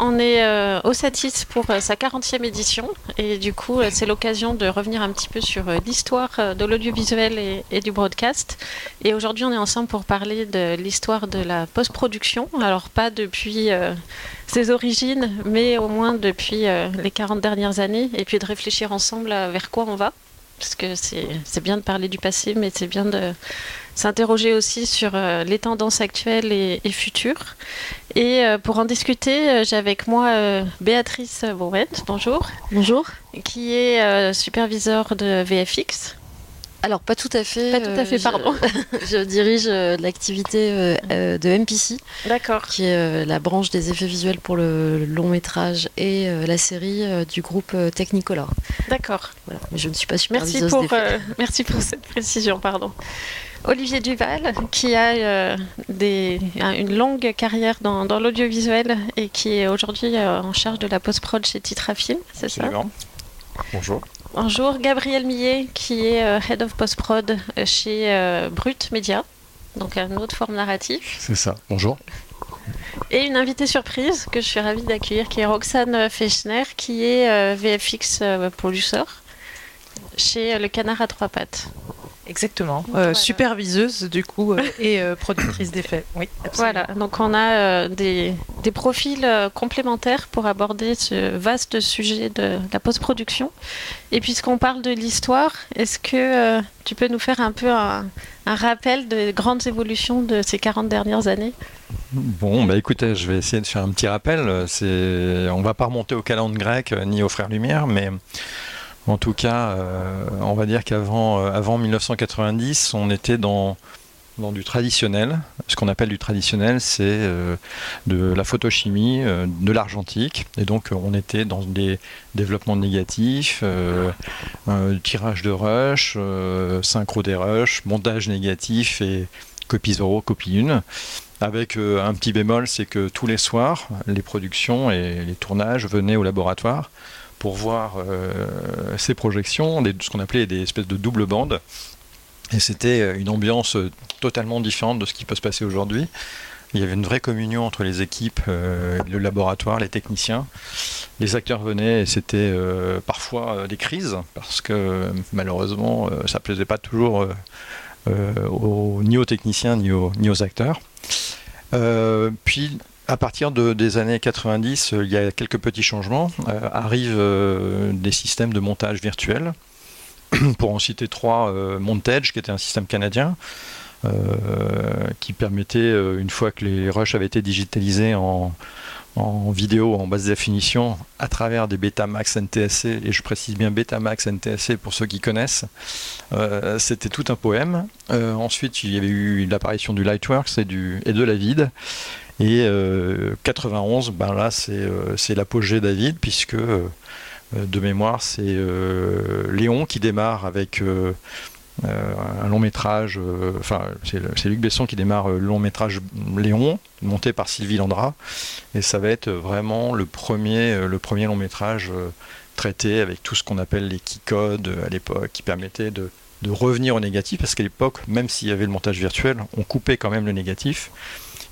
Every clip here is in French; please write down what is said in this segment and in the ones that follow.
On est euh, au Satis pour euh, sa 40e édition et du coup euh, c'est l'occasion de revenir un petit peu sur l'histoire de l'audiovisuel et, du broadcast. Et aujourd'hui on est ensemble pour parler de l'histoire de la post-production. Alors pas depuis ses origines mais au moins depuis les 40 dernières années et puis de réfléchir ensemble vers quoi on va. Parce que c'est bien de parler du passé mais c'est bien de s'interroger aussi sur euh, les tendances actuelles et, futures. Et euh, pour en discuter, euh, j'ai avec moi Béatrice Bourret, bonjour. Bonjour. Qui est superviseur de VFX. Alors, pas tout à fait. Pas tout à fait, pardon. Je, dirige l'activité de MPC. D'accord. Qui est la branche des effets visuels pour le long métrage et la série du groupe Technicolor. D'accord. Voilà. Je ne suis pas superviseuse merci pour, merci pour cette précision, pardon. Olivier Duval, qui a euh, des, une longue carrière dans, l'audiovisuel et qui est aujourd'hui euh, en charge de la post-prod chez Titrafilm, c'est ça? Bonjour. Bonjour, Gabriel Millet, qui est euh, Head of Post-prod chez Brut Media, donc une autre forme narrative. C'est ça, bonjour. Et une invitée surprise que je suis ravie d'accueillir, qui est Roxane Fechner, qui est VFX producer chez Le Canard à trois pattes. Exactement. Euh, superviseuse du coup euh, et euh, productrice d'effets. Oui, Voilà, donc on a des, des, profils complémentaires pour aborder ce vaste sujet de la post-production. Et puisqu'on parle de l'histoire, est-ce que tu peux nous faire un peu un, un, rappel des grandes évolutions de ces 40 dernières années? Bon, bah écoutez, je vais essayer de faire un petit rappel. C'est, on va pas remonter au calendrier grec ni aux frères Lumière, mais en tout cas, euh, on va dire qu'avant euh, avant 1990, on était dans, du traditionnel. Ce qu'on appelle du traditionnel, c'est euh, de la photochimie, de l'argentique. Et donc, on était dans des développements négatifs, tirage de rush, synchro des rushs, montage négatif et copie 0, copie 1. Avec un petit bémol, c'est que tous les soirs, les productions et les tournages venaient au laboratoire pour voir euh, ces projections, ce qu'on appelait des espèces de double bandes. Et c'était euh, une ambiance euh, totalement différente de ce qui peut se passer aujourd'hui. Il y avait une vraie communion entre les équipes, le laboratoire, les techniciens. Les acteurs venaient et c'était parfois des crises parce que malheureusement ça plaisait pas toujours ni aux techniciens ni aux, ni aux acteurs. puis à partir de, des années 90, euh, il y a quelques petits changements. Euh, arrivent euh, des systèmes de montage virtuel. Pour en citer trois, Montage, qui était un système canadien, qui permettait, une fois que les rushs avaient été digitalisés en, vidéo en basse définition à travers des Betamax NTSC, et je précise bien Betamax NTSC pour ceux qui connaissent, c'était tout un poème. ensuite, il y avait eu l'apparition du Lightworks et, et de la vide. Et 91, euh, ben là, euh, c'est l'apogée David, puisque euh, de mémoire, c'est Léon qui démarre avec un long métrage, enfin c'est Luc Besson qui démarre le long métrage Léon, monté par Sylvie Landra, et ça va être vraiment le premier, long métrage traité avec tout ce qu'on appelle les key codes à l'époque, qui permettait de revenir au négatif, parce qu'à l'époque, même s'il y avait le montage virtuel, on coupait quand même le négatif.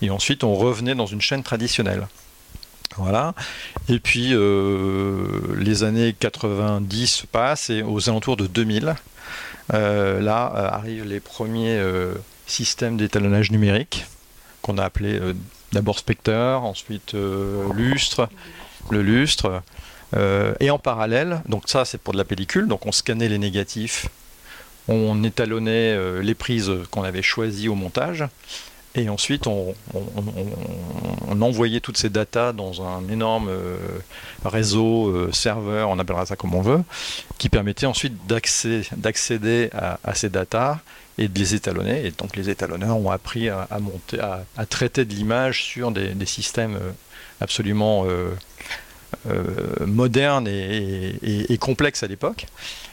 Et ensuite, on revenait dans une chaîne traditionnelle. Voilà. Et puis, euh, les années 90 passent et aux alentours de 2000, euh, là euh, arrivent les premiers systèmes d'étalonnage numérique qu'on a appelé d'abord Spectre, ensuite Lustre, le Lustre. et en parallèle, donc ça c'est pour de la pellicule, donc on scannait les négatifs, on étalonnait les prises qu'on avait choisies au montage. Et ensuite, on, envoyait toutes ces datas dans un énorme euh, réseau, euh, serveur, on appellera ça comme on veut, qui permettait ensuite d'accéder à, ces datas et de les étalonner. Et donc les étalonneurs ont appris à, monter, à, traiter de l'image sur des, systèmes euh, absolument modernes et, complexes à l'époque,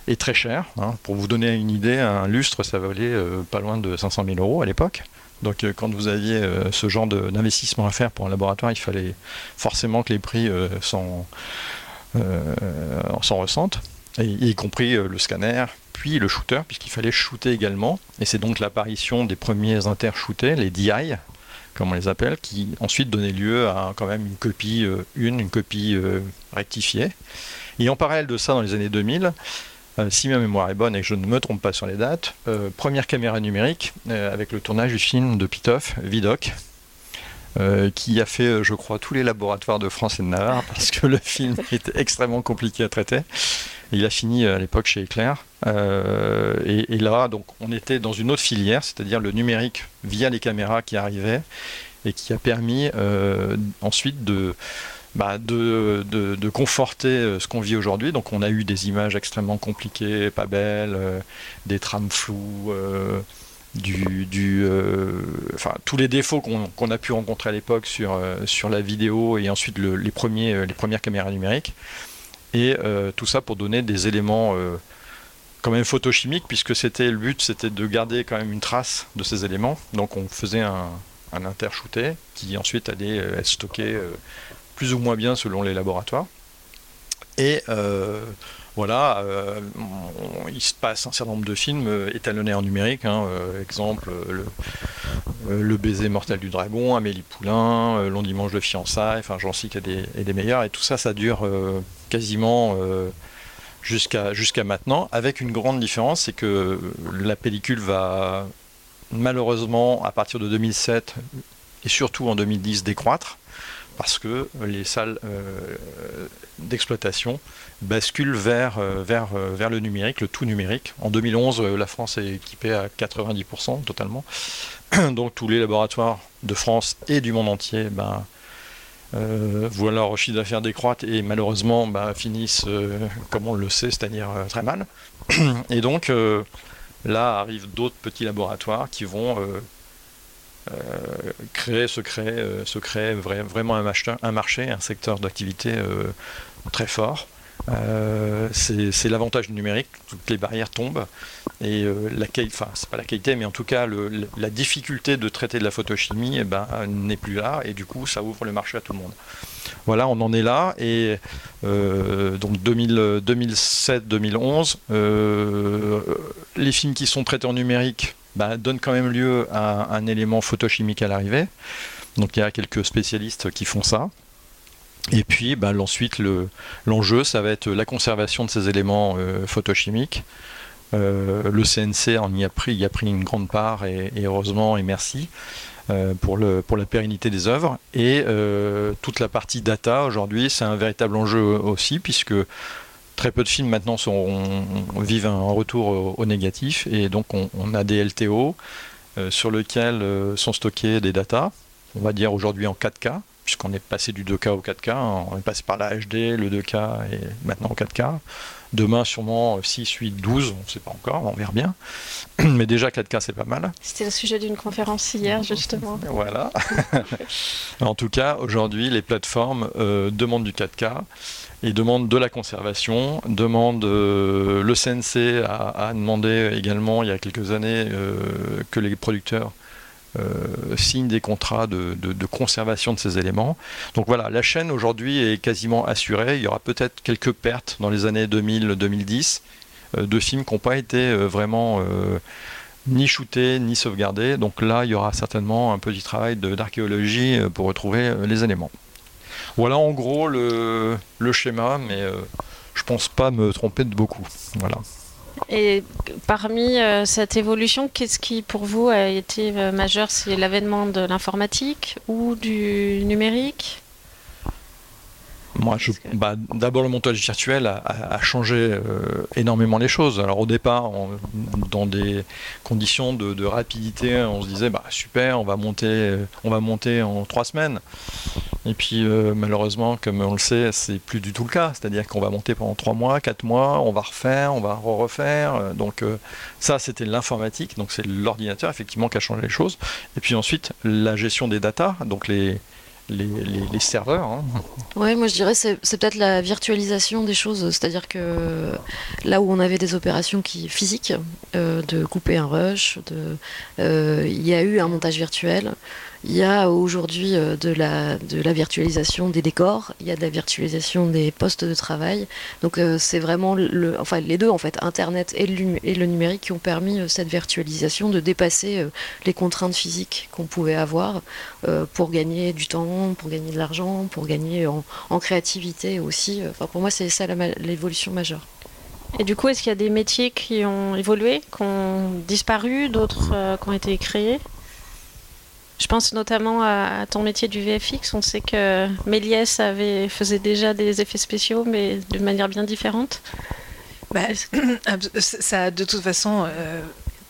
et très chers. Hein. Pour vous donner une idée, un lustre, ça valait pas loin de 500 000 euros à l'époque. Donc euh, quand vous aviez euh, ce genre d'investissement à faire pour un laboratoire, il fallait forcément que les prix euh, s'en ressentent, y compris le scanner, puis le shooter, puisqu'il fallait shooter également. Et c'est donc l'apparition des premiers inter-shootés, les DI, comme on les appelle, qui ensuite donnait lieu à quand même une copie une, une copie rectifiée. Et en parallèle de ça, dans les années 2000, si ma mémoire est bonne et que je ne me trompe pas sur les dates, première caméra numérique avec le tournage du film de Pitoff, Vidoc, euh, qui a fait, euh, je crois, tous les laboratoires de France et de Navarre, parce que le film était extrêmement compliqué à traiter. il a fini euh, à l'époque chez Éclair. et, là, donc, on était dans une autre filière, c'est-à-dire le numérique via les caméras qui arrivaient et qui a permis ensuite de, bah, de, conforter ce qu'on vit aujourd'hui. Donc, on a eu des images extrêmement compliquées, pas belles, des trames floues euh, tous les défauts qu'on a pu rencontrer à l'époque sur, euh, la vidéo et ensuite euh, les premières caméras numériques. Et tout ça pour donner des éléments quand même photochimiques, puisque c'était le but, c'était de garder quand même une trace de ces éléments. Donc on faisait un, un intershooté qui ensuite allait être stocké plus ou moins bien selon les laboratoires. Et voilà, euh, il se passe un certain nombre de films euh, étalonnés en numérique, hein, euh, exemple le, baiser mortel du dragon, Amélie Poulain, Long dimanche de fiançailles, enfin j'en cite et des meilleurs, et tout ça, ça dure quasiment jusqu'à jusqu'à maintenant, avec une grande différence, c'est que la pellicule va malheureusement à partir de 2007 et surtout en 2010 décroître parce que les salles d'exploitation bascule vers, euh, vers, euh, vers le numérique, le tout numérique. En 2011, euh, la France est équipée à 90% totalement. Donc tous les laboratoires de France et du monde entier ben, voient leur chiffre d'affaires décroître et malheureusement ben, finissent, comme on le sait, c'est-à-dire très mal. Et donc là arrivent d'autres petits laboratoires qui vont créer, se créer, se créer vraiment un marché, un, secteur d'activité très fort. Euh, c'est l'avantage du numérique, toutes les barrières tombent et euh, la qualité, enfin c'est pas la qualité, mais en tout cas la difficulté de traiter de la photochimie eh ben, n'est plus là et du coup ça ouvre le marché à tout le monde. Voilà, on en est là et euh, donc 2007-2011, les films qui sont traités en numérique ben, donnent quand même lieu à un élément photochimique à l'arrivée. Donc il y a quelques spécialistes qui font ça. Et puis bah, ensuite, l'enjeu, ça va être la conservation de ces éléments euh, photochimiques. Euh, le CNC en y a pris, une grande part et, heureusement et merci euh, pour, la pérennité des œuvres. Et toute la partie data aujourd'hui, c'est un véritable enjeu aussi puisque très peu de films maintenant sont, vivent un retour au, négatif et donc on, a des LTO sur lesquels sont stockés des data, on va dire aujourd'hui en 4K puisqu'on est passé du 2K au 4K, hein. on est passé par la HD, le 2K et maintenant au 4K. Demain, sûrement 6, 8, 12, on ne sait pas encore, on verra bien. Mais déjà 4K, c'est pas mal. C'était le sujet d'une conférence hier, justement. voilà. en tout cas, aujourd'hui, les plateformes euh, demandent du 4K et demandent de la conservation, demandent euh, le CNC a, demandé également il y a quelques années euh, que les producteurs signe des contrats de, conservation de ces éléments. Donc voilà, la chaîne aujourd'hui est quasiment assurée. Il y aura peut-être quelques pertes dans les années 2000-2010 euh, de films qui n'ont pas été euh, vraiment ni shootés ni sauvegardés. Donc là, il y aura certainement un petit travail d'archéologie pour retrouver les éléments. Voilà en gros le, schéma, mais je pense pas me tromper de beaucoup. Voilà. Et parmi euh, cette évolution, qu'est-ce qui pour vous a été euh, majeur? C'est l'avènement de l'informatique ou du numérique? Moi, bah, d'abord, le montage virtuel a, changé euh, énormément les choses. Alors, au départ, dans des conditions de, rapidité, on se disait, bah, super, on va monter, on va monter en trois semaines. Et puis, euh, malheureusement, comme on le sait, c'est plus du tout le cas. C'est-à-dire qu'on va monter pendant trois mois, quatre mois, on va refaire, on va refaire. Donc, euh, ça, c'était l'informatique. Donc, c'est l'ordinateur, effectivement, qui a changé les choses. Et puis ensuite, la gestion des datas. Donc, les les, serveurs. Hein. Ouais, moi je dirais c'est, c'est peut-être la virtualisation des choses, c'est-à-dire que là où on avait des opérations qui physiques, euh, de couper un rush, de, euh, il y a eu un montage virtuel Il y a aujourd'hui de, la, de la virtualisation des décors, il y a de la virtualisation des postes de travail. Donc c'est vraiment enfin, les deux, en fait, Internet et le, numérique, qui ont permis cette virtualisation de dépasser les contraintes physiques qu'on pouvait avoir pour gagner du temps, pour gagner de l'argent, pour gagner en, créativité aussi. Enfin, pour moi, c'est ça l'évolution majeure. Et du coup, est-ce qu'il y a des métiers qui ont évolué, qui ont disparu, d'autres euh, qui ont été créés? Je pense notamment à, ton métier du VFX. On sait que Méliès avait, faisait déjà des effets spéciaux, mais de manière bien différente. Bah, ça a de toute façon euh,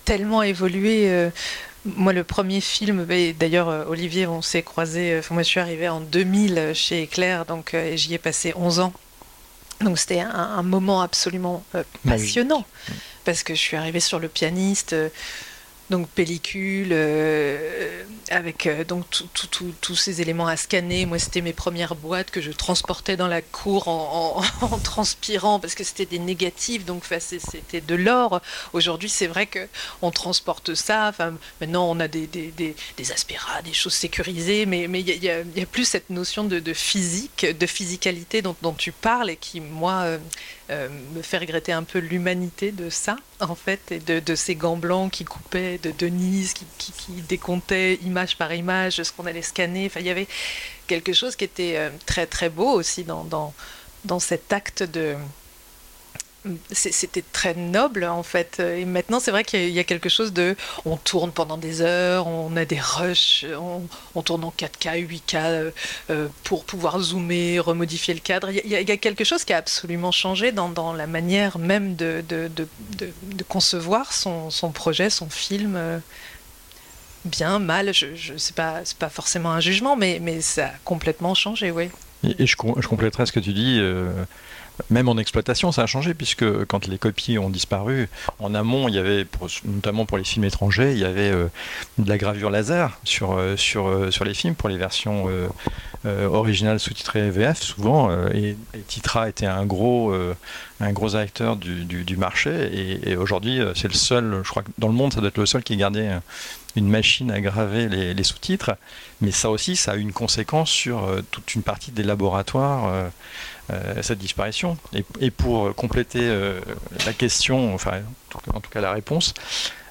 tellement évolué. Euh, moi, le premier film, d'ailleurs, Olivier, on s'est croisé. moi, je suis arrivée en 2000 chez Éclair, donc j'y ai passé 11 ans. Donc c'était un, moment absolument euh, bah passionnant parce que je suis arrivée sur le pianiste. Euh, donc pellicule, euh, avec euh, donc tous ces éléments à scanner. Moi, c'était mes premières boîtes que je transportais dans la cour en, transpirant parce que c'était des négatifs, donc c'était de l'or. Aujourd'hui, c'est vrai que on transporte ça. Maintenant, on a des, des, des, des choses sécurisées, mais mais il y, a, plus cette notion de, physique, de physicalité dont, dont, tu parles et qui, moi, euh, me fait regretter un peu l'humanité de ça, en fait, et de, ces gants blancs qui coupaient, de Denise qui, qui, décomptait image par image ce qu'on allait scanner. Enfin, il y avait quelque chose qui était euh, très très beau aussi dans cet acte de, c'était très noble en fait. Et maintenant, c'est vrai qu'il y a quelque chose de. On tourne pendant des heures, on a des rushs, on, tourne en 4K, 8K euh, pour pouvoir zoomer, remodifier le cadre. Il y, a, quelque chose qui a absolument changé dans, la manière même de, concevoir son, projet, son film. Euh, bien, mal, je, je c'est pas, pas forcément un jugement, mais, mais ça a complètement changé, oui. Et, je, je compléterai ce que tu dis. Euh, même en exploitation, ça a changé, puisque quand les copies ont disparu, en amont, il y avait, notamment pour les films étrangers, il y avait euh, de la gravure laser sur, euh, sur, euh, sur les films, pour les versions originales sous-titrées VF, souvent, et, Titra était un gros, un gros acteur du, du, marché, et, aujourd'hui, c'est le seul, je crois que dans le monde, ça doit être le seul qui gardait une machine à graver les, sous-titres, mais ça aussi, ça a une conséquence sur toute une partie des laboratoires cette disparition. Et, pour compléter euh, la question, enfin en tout cas la réponse,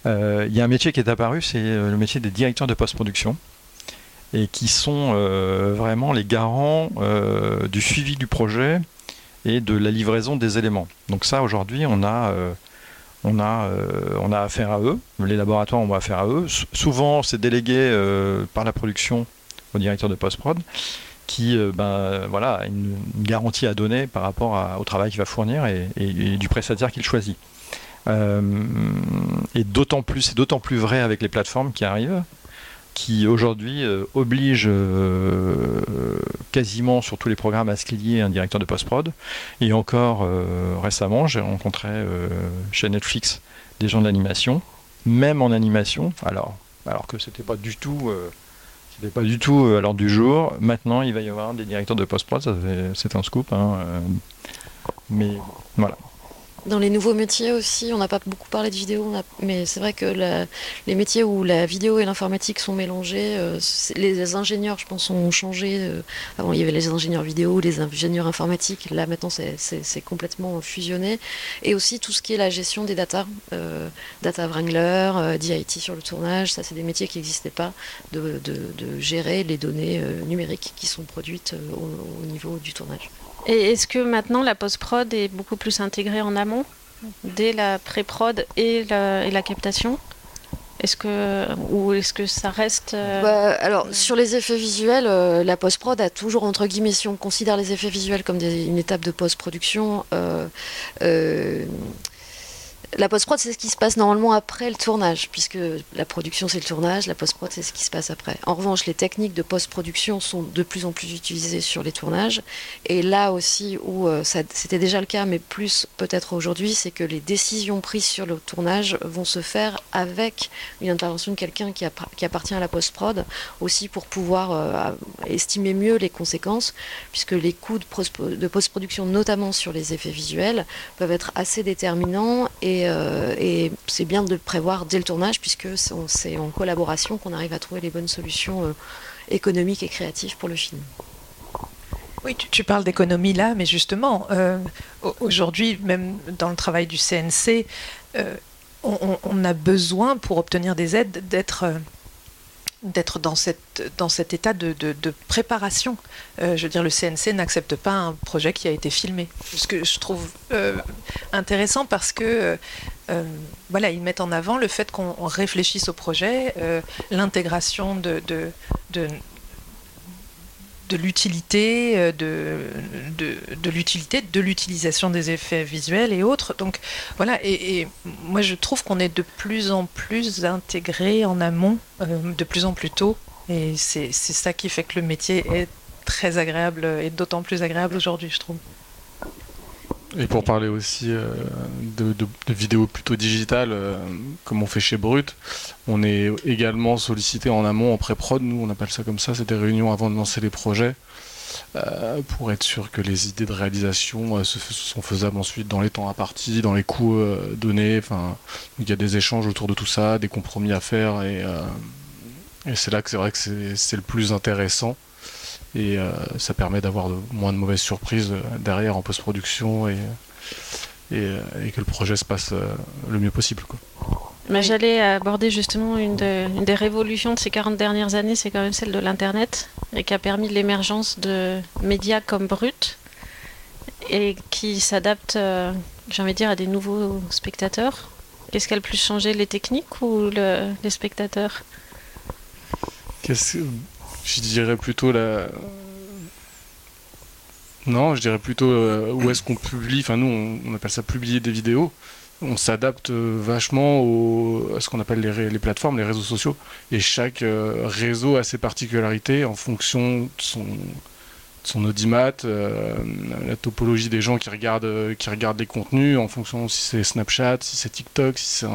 euh, il y a un métier qui est apparu, c'est le métier des directeurs de post-production et qui sont vraiment les garants du suivi du projet et de la livraison des éléments. Donc ça, aujourd'hui, on a, on, a, on a affaire à eux, les laboratoires ont affaire à eux. souvent, c'est délégué par la production au directeur de post-prod qui euh, ben, voilà, a une, garantie à donner par rapport au travail qu'il va fournir et, du prestataire qu'il choisit. Euh, et d'autant plus, c'est d'autant plus vrai avec les plateformes qui arrivent, qui aujourd'hui euh, obligent quasiment sur tous les programmes à ce qu'il y ait un directeur de post-prod. Et encore récemment, j'ai rencontré chez Netflix des gens d'animation, même en animation, alors, alors que c'était pas du tout c'était pas du tout euh, à l'ordre du jour. Maintenant, il va y avoir des directeurs de post-prod, c'est un scoop. Hein, euh, mais voilà. Dans les nouveaux métiers aussi, on n'a pas beaucoup parlé de vidéo, mais c'est vrai que les métiers où la vidéo et l'informatique sont mélangés, euh, les ingénieurs, je pense, ont changé. Euh, avant, il y avait les ingénieurs vidéo, les ingénieurs informatiques. Là, maintenant, c'est complètement fusionné. Et aussi tout ce qui est la gestion des data, euh, data wrangler, DIT sur le tournage. Ça, c'est des métiers qui n'existaient pas, de, gérer les données numériques qui sont produites au niveau du tournage. Et est-ce que maintenant la post-prod est beaucoup plus intégrée en amont, dès la pré-prod et la, captation? Est-ce que ou est-ce que ça reste euh, bah, Alors sur les effets visuels, euh, la post-prod a toujours entre guillemets, si on considère les effets visuels comme une étape de post-production, euh, la post-prod, c'est ce qui se passe normalement après le tournage, puisque la production, c'est le tournage, la post-prod, c'est ce qui se passe après. En revanche, les techniques de post-production sont de plus en plus utilisées sur les tournages. Et là aussi, où euh, c'était déjà le cas, mais plus peut-être aujourd'hui, c'est que les décisions prises sur le tournage vont se faire avec une intervention de quelqu'un qui, appartient à la post-prod, aussi pour pouvoir euh, estimer mieux les conséquences, puisque les coûts de post-production, notamment sur les effets visuels, peuvent être assez déterminants et Et, c'est bien de le prévoir dès le tournage, puisque c'est en collaboration qu'on arrive à trouver les bonnes solutions économiques et créatives pour le film. Oui, tu, parles d'économie là, mais justement, aujourd'hui, même dans le travail du CNC, on, a besoin, pour obtenir des aides, d'être d'être dans, dans cet état de, préparation. Euh, je veux dire, le CNC n'accepte pas un projet qui a été filmé. Ce que je trouve euh, intéressant parce que euh, voilà, ils mettent en avant le fait qu'on réfléchisse au projet, l'intégration de, de, de l'utilité, euh, de, de, l'utilité, de l'utilisation des effets visuels et autres. Donc voilà, et, moi je trouve qu'on est de plus en plus intégré en amont, euh, de plus en plus tôt, et c'est ça qui fait que le métier est très agréable et d'autant plus agréable aujourd'hui, je trouve. Et pour parler aussi euh, de, vidéos plutôt digitales, euh, comme on fait chez Brut, on est également sollicité en amont, en pré-prod, nous on appelle ça comme ça, c'est des réunions avant de lancer les projets, euh, pour être sûr que les idées de réalisation sont faisables ensuite dans les temps impartis, dans les coûts donnés, il y a des échanges autour de tout ça, des compromis à faire, et, et c'est là que c'est vrai que c'est le plus intéressant et euh, ça permet d'avoir moins de mauvaises surprises euh, derrière en post-production et, euh, et, que le projet se passe le mieux possible. Mais J'allais aborder justement une, des révolutions de ces 40 dernières années, c'est quand même celle de l'Internet, et qui a permis l'émergence de médias comme Brut, et qui s'adaptent, j'ai envie de dire, à des nouveaux spectateurs. Qu'est-ce qui a le plus changé, les techniques ou les spectateurs? Je dirais plutôt la. Non, je dirais plutôt euh, où est-ce qu'on publie. Enfin, nous, on, appelle ça publier des vidéos. On s'adapte euh, vachement à ce qu'on appelle les, plateformes, les réseaux sociaux. Et chaque euh, réseau a ses particularités en fonction de son, son audimat, la topologie des gens qui regardent, qui regardent les contenus, en fonction si c'est Snapchat, si c'est TikTok, si c'est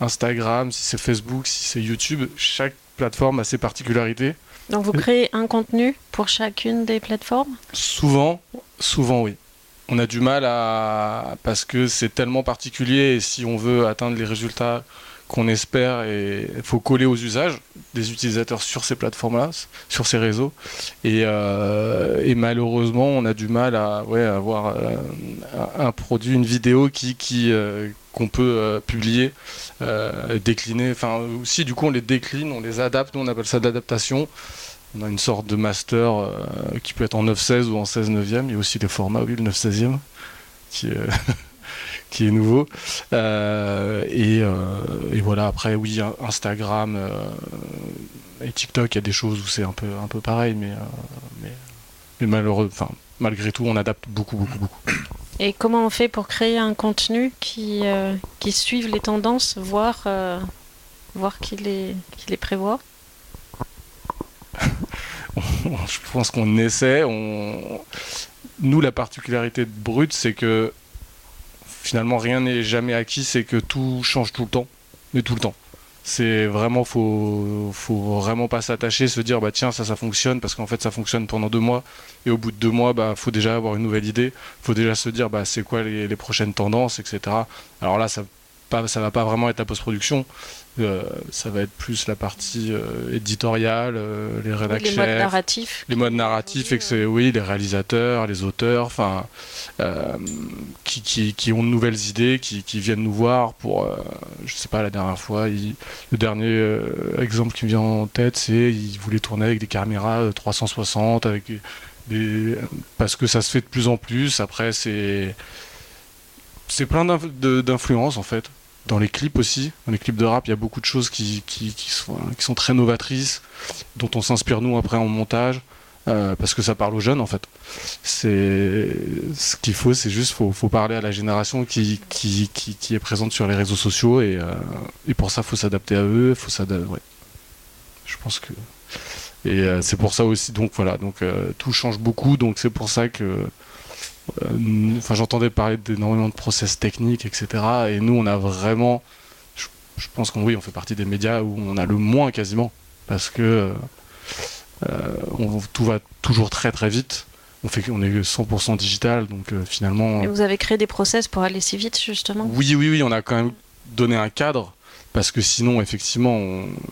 Instagram, si c'est Facebook, si c'est YouTube. Chaque plateforme a ses particularités. Donc vous créez un contenu pour chacune des plateformes? Souvent, souvent oui. On a du mal à parce que c'est tellement particulier et si on veut atteindre les résultats qu'on espère et il faut coller aux usages des utilisateurs sur ces plateformes-là, sur ces réseaux. Et, euh, malheureusement, on a du mal à ouais, avoir euh, un produit, une vidéo qui, qui euh, qu'on peut publier, décliner. Enfin, aussi, du coup, on les décline, on les adapte. Nous, on appelle ça d'adaptation. On a une sorte de master qui peut être en 9-16 ou en 16 9e. Il y a aussi des formats, oui, le 9-16e, qui qui est nouveau. Euh, euh, et, voilà, après, oui, Instagram euh, et TikTok, il y a des choses où c'est un peu, un peu pareil, mais, mais, malheureux, enfin, malgré tout, on adapte beaucoup, beaucoup, beaucoup. Et comment on fait pour créer un contenu qui, qui suive les tendances, voire, voir qui les, qui les prévoit? Je pense qu'on essaie. On... Nous, la particularité de Brut, c'est que finalement rien n'est jamais acquis, c'est que tout change tout le temps, mais tout le temps. C'est vraiment, faut, faut vraiment pas s'attacher, se dire bah tiens ça ça fonctionne parce qu'en fait ça fonctionne pendant deux mois. Et au bout de deux mois bah faut déjà avoir une nouvelle idée, faut déjà se dire bah c'est quoi les, les, prochaines tendances etc. Alors là ça pas, ça va pas vraiment être la post-production, euh, ça va être plus la partie euh, éditoriale, euh, les rédactions, les modes narratifs, les modes narratifs, et que c'est oui les réalisateurs, les auteurs, enfin qui, qui, ont de nouvelles idées, qui, qui viennent nous voir pour, je sais pas la dernière fois, le dernier exemple qui me vient en tête, c'est ils voulaient tourner avec des caméras 360, avec des, parce que ça se fait de plus en plus. Après c'est c'est plein d'influences en fait dans les clips aussi, dans les clips de rap, il y a beaucoup de choses qui, qui, sont, très novatrices, dont on s'inspire nous après en montage, euh, parce que ça parle aux jeunes en fait. Ce qu'il faut, c'est juste faut, faut parler à la génération qui, est présente sur les réseaux sociaux et, euh, pour ça faut s'adapter à eux, faut s'adapter. Je pense que et euh, c'est pour ça aussi donc voilà donc tout change beaucoup donc c'est pour ça que enfin, j'entendais parler d'énormément de process techniques, etc. Et nous, on a vraiment, je, pense qu'on oui, on fait partie des médias où on a le moins quasiment, parce que euh, on, tout va toujours très très vite. on fait on est 100% digital, donc finalement. Et vous avez créé des process pour aller si vite justement? Oui, oui, oui, on a quand même donné un cadre parce que sinon, effectivement,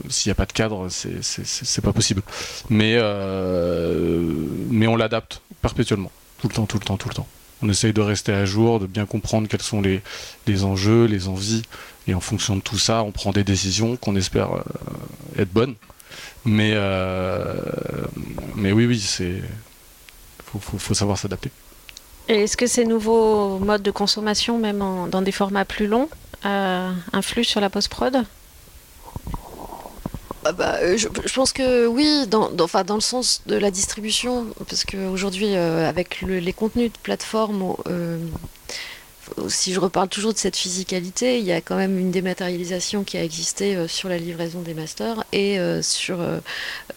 s'il n'y a pas de cadre, c'est pas possible. Mais, mais on l'adapte perpétuellement, tout le temps, tout le temps, tout le temps. On essaye de rester à jour, de bien comprendre quels sont les, enjeux, les envies, et en fonction de tout ça, on prend des décisions qu'on espère être bonnes. Mais, mais oui, oui, c'est faut, faut, savoir s'adapter. Et est-ce que ces nouveaux modes de consommation, même dans des formats plus longs, euh, influent sur la post-prod? Ah bah, euh, je, pense que oui, dans, le sens de la distribution, parce qu'aujourd'hui, euh, avec les contenus de plateforme, si je reparle toujours de cette physicalité, il y a quand même une dématérialisation qui a existé euh, sur la livraison des masters et euh, sur,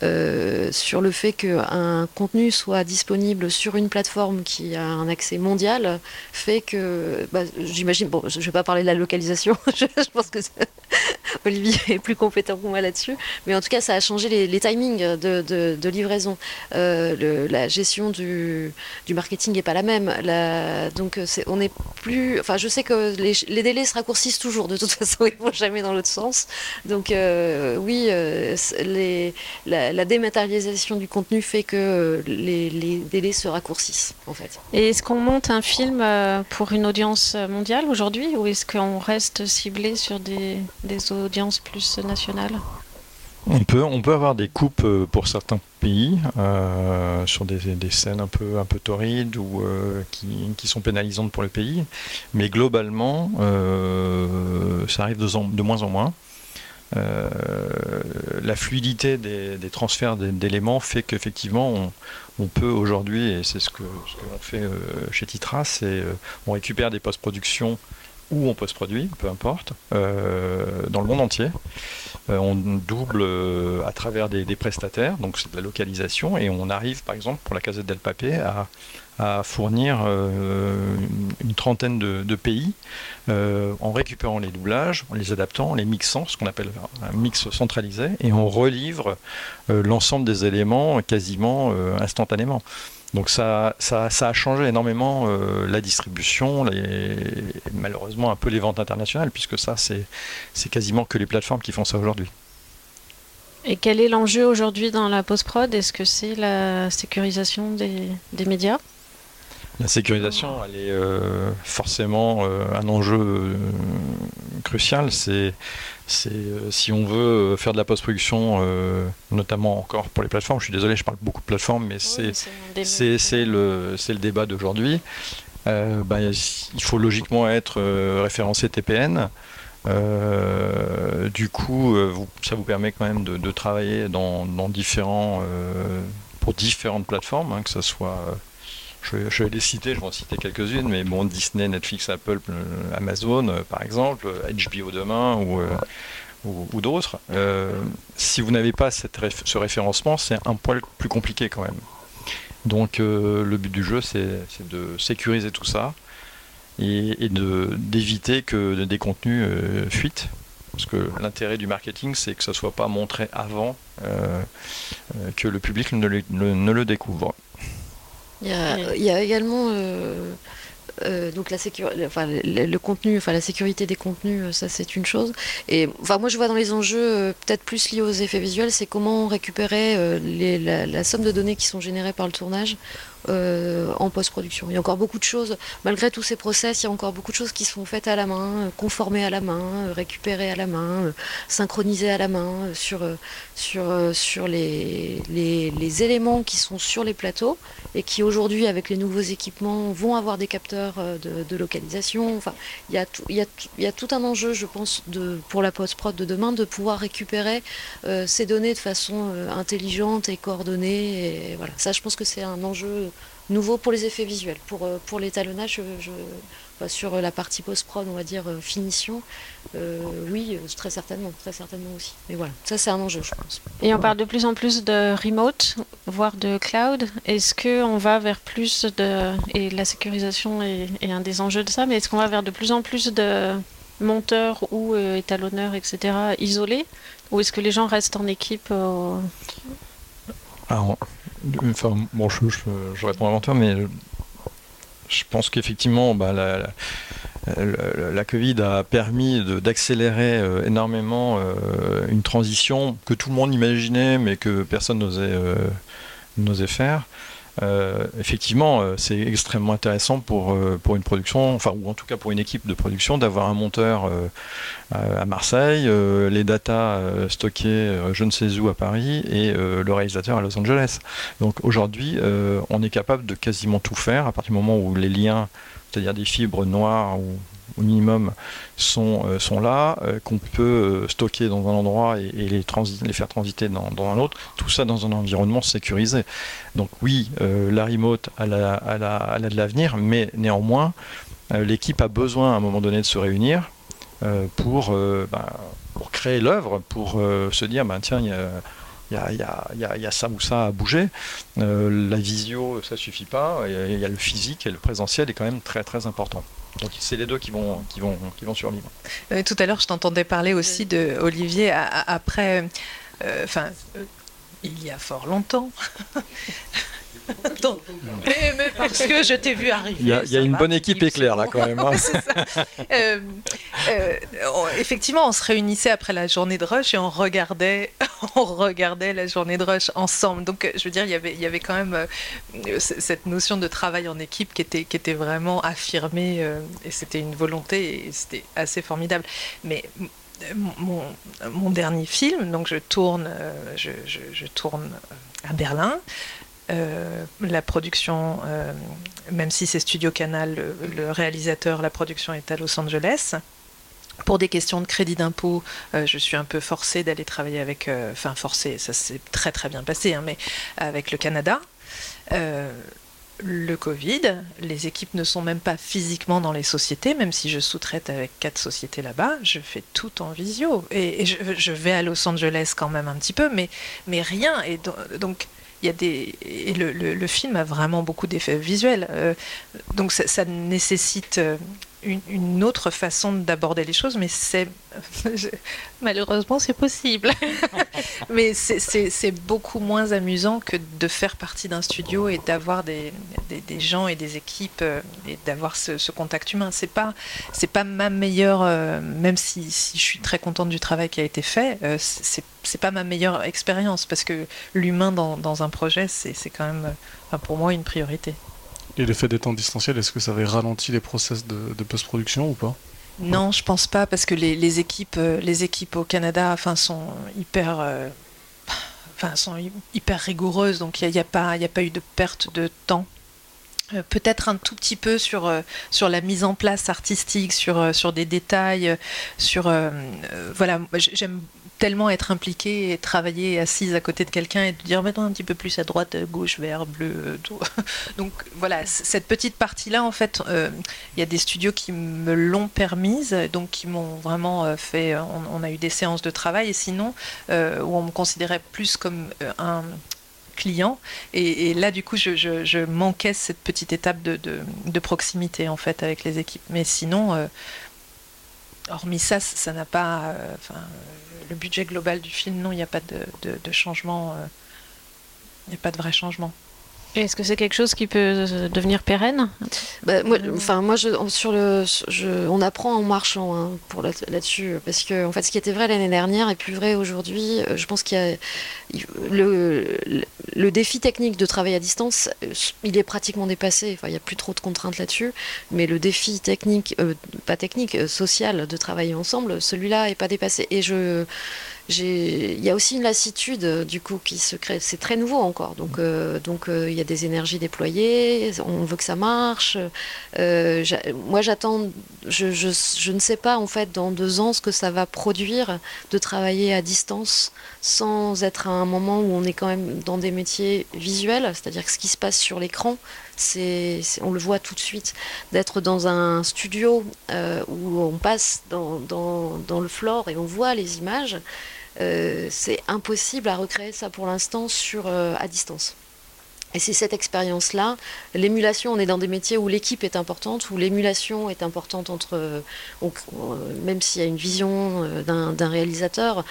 euh, sur le fait qu'un contenu soit disponible sur une plateforme qui a un accès mondial fait que, bah, j'imagine, bon, je ne vais pas parler de la localisation, je, pense que Olivier est plus compétent que moi là-dessus, mais en tout cas, ça a changé les, timings de, de, livraison. la gestion du, du marketing n'est pas la même. Donc, on n'est plus Enfin, je sais que les, délais se raccourcissent toujours, de toute façon, ils vont jamais dans l'autre sens. Donc, euh, oui, euh, la, dématérialisation du contenu fait que euh, les, délais se raccourcissent, en fait. Et est-ce qu'on monte un film pour une audience mondiale aujourd'hui, ou est-ce qu'on reste ciblé sur des audiences plus nationales? On peut, avoir des coupes euh, pour certains pays euh, sur des, scènes un peu, un peu torrides ou euh, qui, sont pénalisantes pour le pays, mais globalement, ça arrive de, moins en moins. la fluidité des, transferts d'éléments fait qu'effectivement on, peut aujourd'hui, et c'est ce que, l'on fait chez Titra, c'est on récupère des post-productions ou on post-produit, peu importe, dans le monde entier. Euh, on double euh, à travers des, prestataires, donc c'est de la localisation, et on arrive par exemple pour la Casette del Papé à, fournir euh, une trentaine de, pays en récupérant les doublages, en les adaptant, en les mixant, ce qu'on appelle un mix centralisé, et on relivre l'ensemble des éléments quasiment instantanément. Donc ça, ça, a changé énormément euh, la distribution, malheureusement un peu les ventes internationales, puisque ça, c'est quasiment que les plateformes qui font ça aujourd'hui. Et quel est l'enjeu aujourd'hui dans la post-prod? Est-ce que c'est la sécurisation des, médias? La sécurisation, elle est euh, forcément euh, un enjeu crucial. C'est c'est euh, si on veut euh, faire de la post-production, euh, notamment encore pour les plateformes, je suis désolé, je parle beaucoup de plateformes, mais c'est c'est le, le débat d'aujourd'hui. Bah, il faut logiquement être référencé TPN. du coup, ça vous permet quand même de, travailler dans, différents, pour différentes plateformes, hein, que ce soit je, vais les citer, je vais en citer quelques-unes, mais bon, Disney, Netflix, Apple, euh, Amazon, euh, par exemple, HBO demain ou, euh, ou, d'autres. si vous n'avez pas ce référencement, c'est un poil plus compliqué quand même. Donc le but du jeu, c'est de sécuriser tout ça et, d'éviter que des contenus fuitent. Parce que l'intérêt du marketing, c'est que ça ne soit pas montré avant que le public ne le découvre. Il y a, également euh, euh, donc la enfin, le, contenu, enfin la sécurité des contenus, euh, ça c'est une chose. Et enfin moi je vois dans les enjeux peut-être plus liés aux effets visuels, c'est comment récupérer la, somme de données qui sont générées par le tournage euh, en post-production. Il y a encore beaucoup de choses, malgré tous ces process, il y a encore beaucoup de choses qui sont faites à la main, euh, conformées à la main, euh, récupérées à la main, synchronisées à la main sur, sur, sur les, éléments qui sont sur les plateaux et qui aujourd'hui, avec les nouveaux équipements, vont avoir des capteurs de, localisation. Il y, a tout, un enjeu, je pense, pour la post-prod de demain, de pouvoir récupérer ces données de façon intelligente et coordonnée. Voilà. Ça, je pense que c'est un enjeu nouveau pour les effets visuels. Pour, euh, l'étalonnage, je, sur la partie post-prod, on va dire euh, finition, euh, oui, très certainement, très certainement aussi. Mais voilà, ça c'est un enjeu, je pense. Et on parle de plus en plus de remote, voire de cloud. Est-ce qu'on va vers plus de... Et la sécurisation est, un des enjeux de ça, mais est-ce qu'on va vers de plus en plus de monteurs ou étalonneurs, etc., isolés? Ou est-ce que les gens restent en équipe Enfin, bon, je, je, réponds avant toi, mais je pense qu'effectivement, bah, la, la, Covid a permis d'accélérer énormément une transition que tout le monde imaginait, mais que personne n'osait faire. Euh, effectivement, euh, c'est extrêmement intéressant pour, euh, pour une production, enfin, ou en tout cas pour une équipe de production, d'avoir un monteur à Marseille, les datas stockées je ne sais où à Paris et le réalisateur à Los Angeles. Donc aujourd'hui, on est capable de quasiment tout faire à partir du moment où les liens, c'est-à-dire des fibres noires ou au minimum sont, euh, sont là, euh, qu'on peut euh, stocker dans un endroit et, les, faire transiter dans, un autre, tout ça dans un environnement sécurisé. Donc oui, la remote, a, de l'avenir, mais néanmoins, l'équipe a besoin à un moment donné de se réunir pour, bah, pour créer l'œuvre, pour se dire, bah, tiens, il y a il y y, a, ça ou ça à bouger. la visio, ça suffit pas. Il y, a le physique et le présentiel est quand même très très important. Donc c'est les deux qui vont, qui vont, qui vont survivre. Euh, tout à l'heure, je t'entendais parler aussi de Olivier après, euh, enfin, euh, il y a fort longtemps. mais, parce que je t'ai vu arriver. Il y a, une bonne équipe éclair là quand même. Hein. Euh, euh, effectivement, on se réunissait après la journée de rush et on regardait, on regardait la journée de rush ensemble. Donc, je veux dire, il y avait, il y avait quand même euh, cette notion de travail en équipe qui était, qui était vraiment affirmée et c'était une volonté et c'était assez formidable. Mais mon, mon, dernier film, donc je tourne, je, je tourne à Berlin. Euh, la production, euh, même si c'est Studio Canal, le, réalisateur, la production est à Los Angeles. Pour des questions de crédit d'impôt, euh, je suis un peu forcée d'aller travailler avec, enfin forcée, ça s'est très très bien passé, hein, mais avec le Canada. le Covid, les équipes ne sont même pas physiquement dans les sociétés, même si je sous-traite avec quatre sociétés là-bas, je fais tout en visio. Et, je, vais à Los Angeles quand même un petit peu, mais, mais rien. Et donc il y a des et le, le, film a vraiment beaucoup d'effets visuels. Euh, donc ça, ça nécessite euh, une, autre façon d'aborder les choses, mais c'est malheureusement c'est possible. mais c'est beaucoup moins amusant que de faire partie d'un studio et d'avoir des, des, gens et des équipes euh, et d'avoir ce, contact humain. C'est pas c'est pas ma meilleure, euh, même si, si, je suis très contente du travail qui a été fait, euh, c'est pas ma meilleure expérience parce que l'humain dans, dans, un projet c'est quand même pour moi une priorité. Et le fait d'être en distanciel, est-ce que ça avait ralenti les process de, post-production ou pas Non, je pense pas, parce que les, équipes, euh, les équipes au Canada enfin, sont hyper. Euh, enfin, sont hyper rigoureuses, donc il n'y a, a, pas, a pas eu de perte de temps euh, peut-être un tout petit peu sur, sur la mise en place artistique, sur, sur des détails, sur voilà, j'aime tellement être impliqué et travailler assise à côté de quelqu'un et de dire maintenant un petit peu plus à droite, gauche, vert, bleu. Tout. Donc voilà, cette petite partie-là, en fait, euh, il y a des studios qui me l'ont permise, donc qui m'ont vraiment euh, fait. On, a eu des séances de travail et sinon, euh, où on me considérait plus comme un client. Et, là, du coup, je, manquais cette petite étape de, proximité en fait avec les équipes. Mais sinon, hormis ça, ça n'a pas le budget global du film, non, il n'y a pas de, changement. Euh, il n'y a pas de vrai changement. Est-ce que c'est quelque chose qui peut devenir pérenne? Bah, enfin, moi, sur le, on apprend en marchant hein, pour là-dessus, parce que en fait, ce qui était vrai l'année dernière est plus vrai aujourd'hui. Euh, je pense qu'il y a le, défi technique de travail à distance, euh, il est pratiquement dépassé. Il n'y a plus trop de contraintes là-dessus, mais le défi technique, pas technique, social de travailler ensemble, celui-là est pas dépassé. Et je il y a aussi une lassitude euh, du coup qui se crée. C'est très nouveau encore, donc euh, donc euh, il y a des énergies déployées. On veut que ça marche. moi, j'attends. Je, je, ne sais pas en fait dans deux ans ce que ça va produire de travailler à distance sans être à un moment où on est quand même dans des métiers visuels, c'est-à-dire que ce qui se passe sur l'écran, on le voit tout de suite, d'être dans un studio où on passe dans, dans, dans, le floor et on voit les images. Euh, c'est impossible à recréer ça pour l'instant sur euh, à distance. Et c'est cette expérience-là, l'émulation, on est dans des métiers où l'équipe est importante, où l'émulation est importante entre, donc, même s'il y a une vision d'un réalisateur,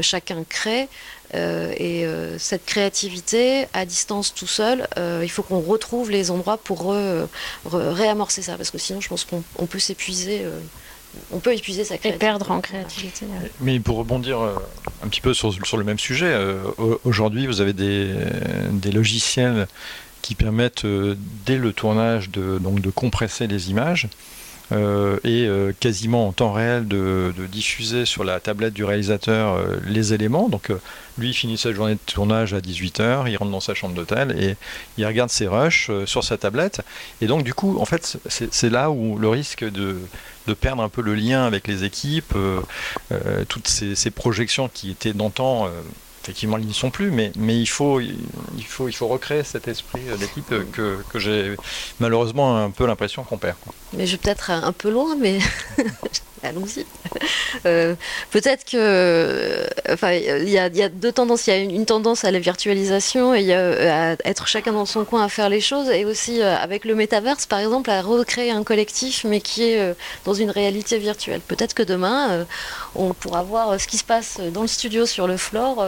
chacun crée. et cette créativité, à distance tout seul, il faut qu'on retrouve les endroits pour réamorcer ça, parce que sinon je pense qu'on peut s'épuiser on peut épuiser sa créativité. Et perdre en créativité. Mais pour rebondir euh, un petit peu sur, le même sujet, euh, aujourd'hui vous avez des, logiciels qui permettent euh, dès le tournage de, donc, de compresser les images. Et quasiment en temps réel de, diffuser sur la tablette du réalisateur les éléments. Donc lui, finit sa journée de tournage à 18h, il rentre dans sa chambre d'hôtel et il regarde ses rushs sur sa tablette. Et donc du coup, en fait, c'est là où le risque de, perdre un peu le lien avec les équipes, euh, euh, toutes ces, projections qui étaient d'antan euh, effectivement, ils n'y sont plus, mais, mais il, faut, il, faut, il faut recréer cet esprit d'équipe que, que j'ai malheureusement un peu l'impression qu'on perd. Mais je vais peut-être un peu loin, mais allons-y. Euh, peut-être que, enfin, il y, a deux tendances. Il y a une, tendance à la virtualisation et il y a euh, à être chacun dans son coin à faire les choses, et aussi euh, avec le métaverse, par exemple, à recréer un collectif, mais qui est dans une réalité virtuelle. Peut-être que demain, on pourra voir ce qui se passe dans le studio sur le floor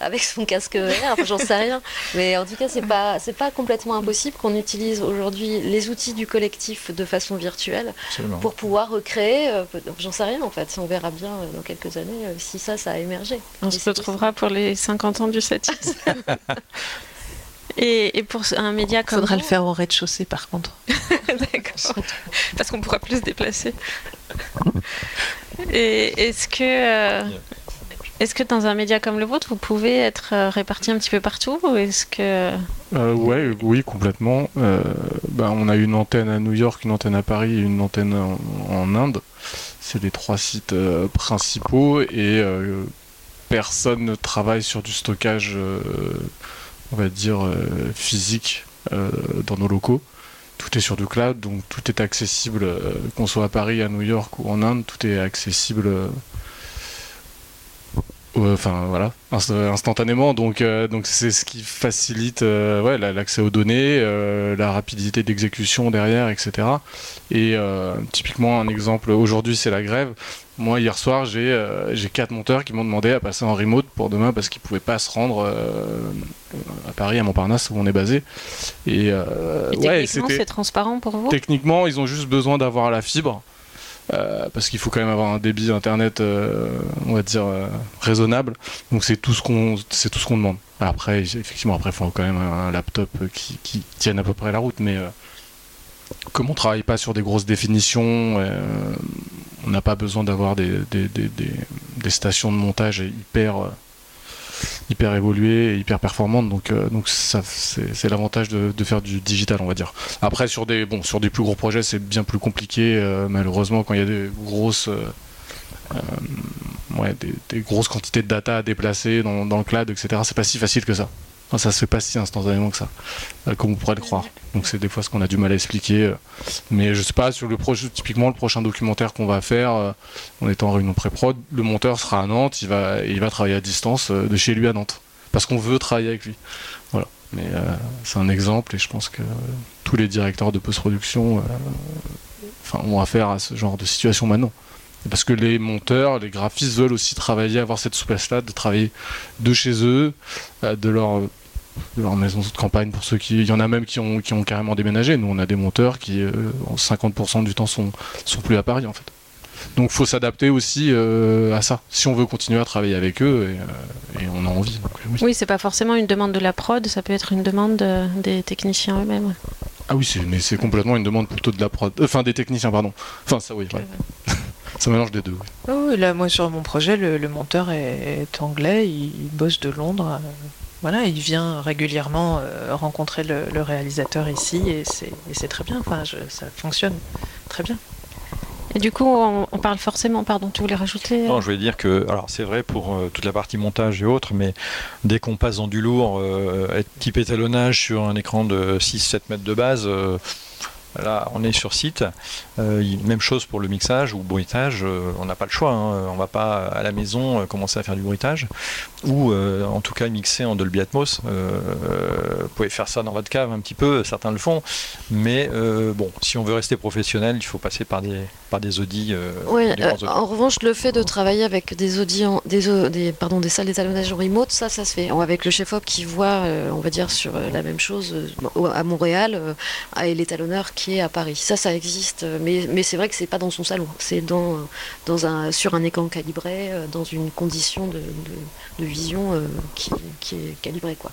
avec son casque VR. Enfin, j'en sais rien, mais en tout cas, c'est pas, c'est pas complètement impossible qu'on utilise aujourd'hui les outils du collectif de façon virtuelle pour pouvoir recréer J'en sais rien en fait. On verra bien euh, dans quelques années euh, si ça, ça a émergé. On se retrouvera pour les 50 ans du 7 et, et, pour un média comme. Il faudra le faire au rez-de-chaussée par contre. D'accord. Parce qu'on pourra plus se déplacer. Et est-ce que. Euh, est-ce que dans un média comme le vôtre, vous pouvez être euh, réparti un petit peu partout ou est-ce que... Euh, oui, complètement. Euh, ben, on a une antenne à New York, une antenne à Paris et une antenne en, Inde. C'est les trois sites principaux et personne ne travaille sur du stockage, on va dire, physique dans nos locaux. Tout est sur du cloud, donc tout est accessible, qu'on soit à Paris, à New York ou en Inde, tout est accessible enfin voilà, instantanément. Donc euh, donc c'est ce qui facilite euh, ouais, l'accès aux données, euh, la rapidité d'exécution derrière, etc. Et typiquement un exemple aujourd'hui c'est la grève. Moi hier soir j'ai j'ai quatre monteurs qui m'ont demandé à passer en remote pour demain parce qu'ils pouvaient pas se rendre à Paris à Montparnasse où on est basé. Et, techniquement c'est transparent pour vous? Techniquement ils ont juste besoin d'avoir la fibre. Euh, parce qu'il faut quand même avoir un débit internet, euh, on va dire euh, raisonnable. Donc c'est tout ce qu'on, c'est tout ce qu'on demande. Après, effectivement, après, il faut quand même un laptop qui, tienne à peu près la route, mais comme on travaille pas sur des grosses définitions, on n'a pas besoin d'avoir des, stations de montage hyper hyper évoluée et hyper performante. Donc, euh, ça, c'est l'avantage de, faire du digital, on va dire. Après, sur des, bon, sur des plus gros projets, c'est bien plus compliqué. Euh, malheureusement, quand il y a des grosses, euh, des, grosses quantités de data à déplacer dans le cloud, etc., c'est pas si facile que ça ça se fait pas si instantanément que ça, euh, comme on pourrait le croire. Donc c'est des fois ce qu'on a du mal à expliquer. Euh. Mais je sais pas, sur le typiquement le prochain documentaire qu'on va faire, euh, on est en réunion pré-prod, le monteur sera à Nantes, il va, il va travailler à distance de chez lui à Nantes. Parce qu'on veut travailler avec lui. Voilà. Mais c'est un exemple et je pense que tous les directeurs de post-production enfin, ont affaire à ce genre de situation maintenant. Parce que les monteurs, les graphistes veulent aussi travailler, avoir cette souplesse-là, de travailler de chez eux, de leur de leur maison de campagne pour ceux qui. Il y en a même qui ont, qui ont carrément déménagé. Nous, on a des monteurs qui, euh, en 50% du temps, sont, sont plus à Paris, en fait. Donc, il faut s'adapter aussi euh, à ça, si on veut continuer à travailler avec eux et, euh, on a envie. oui, oui c'est pas forcément une demande de la prod, ça peut être une demande des techniciens eux-mêmes. Ah oui, mais c'est complètement une demande plutôt de la prod. Enfin, des techniciens, pardon. Enfin, ça, oui. Ça mélange des deux. Oui. Oh, là, moi, sur mon projet, le, monteur est, anglais, il, bosse de Londres. Voilà, il vient régulièrement euh, rencontrer le, réalisateur ici et c'est très bien. Enfin, ça fonctionne très bien. Et du coup, on, parle forcément, pardon, tu voulais rajouter Non, je voulais dire que, alors c'est vrai pour euh, toute la partie montage et autres, mais dès qu'on passe dans du lourd, euh, type étalonnage sur un écran de 6-7 mètres de base, Là, on est sur site. Euh, même chose pour le mixage ou bruitage. Euh, on n'a pas le choix. Hein. On va pas à la maison euh, commencer à faire du bruitage ou en tout cas mixer en Dolby Atmos. vous pouvez faire ça dans votre cave un petit peu. Certains le font, mais bon, si on veut rester professionnel, il faut passer par des par des audis. en revanche, le fait de travailler avec des audis, des, des, pardon, des salles d'étalonnage en remote, ça, ça se fait. Avec le chef-op qui voit, on va dire, sur la même chose à Montréal, et l'étalonneur qui à Paris. Ça, ça existe, mais, mais c'est vrai que c'est pas dans son salon, c'est dans, dans un, sur un écran calibré, euh, dans une condition de, de, vision euh, qui, qui, est calibrée. Quoi.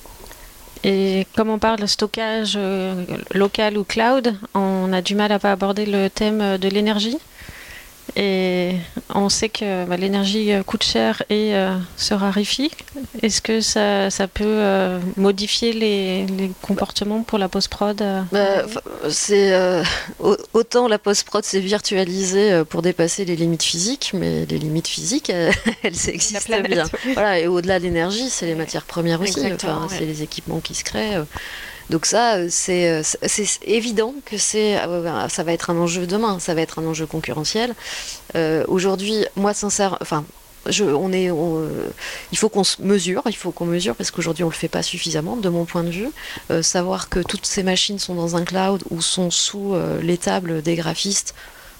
Et comme on parle de stockage euh, local ou cloud, on a du mal à pas aborder le thème de l'énergie? Et on sait que bah, l'énergie euh, coûte cher et euh, se raréfie. Est-ce que ça, ça peut euh, modifier les, les, comportements pour la post-prod bah, c'est Autant la post-prod s'est virtualisée pour dépasser les limites physiques, mais les limites physiques, elles, existent bien. Voilà, et au-delà de l'énergie, c'est les matières premières aussi. Enfin, C'est les équipements qui se créent. Donc ça, euh, euh, c'est évident que euh, ça va être un enjeu demain, ça va être un enjeu concurrentiel. Aujourd'hui, moi, sincère, enfin, on est, il faut qu'on se mesure, il faut qu'on mesure parce qu'aujourd'hui on le fait pas suffisamment, de mon point de vue. savoir que toutes ces machines sont dans un cloud ou sont sous les tables des graphistes,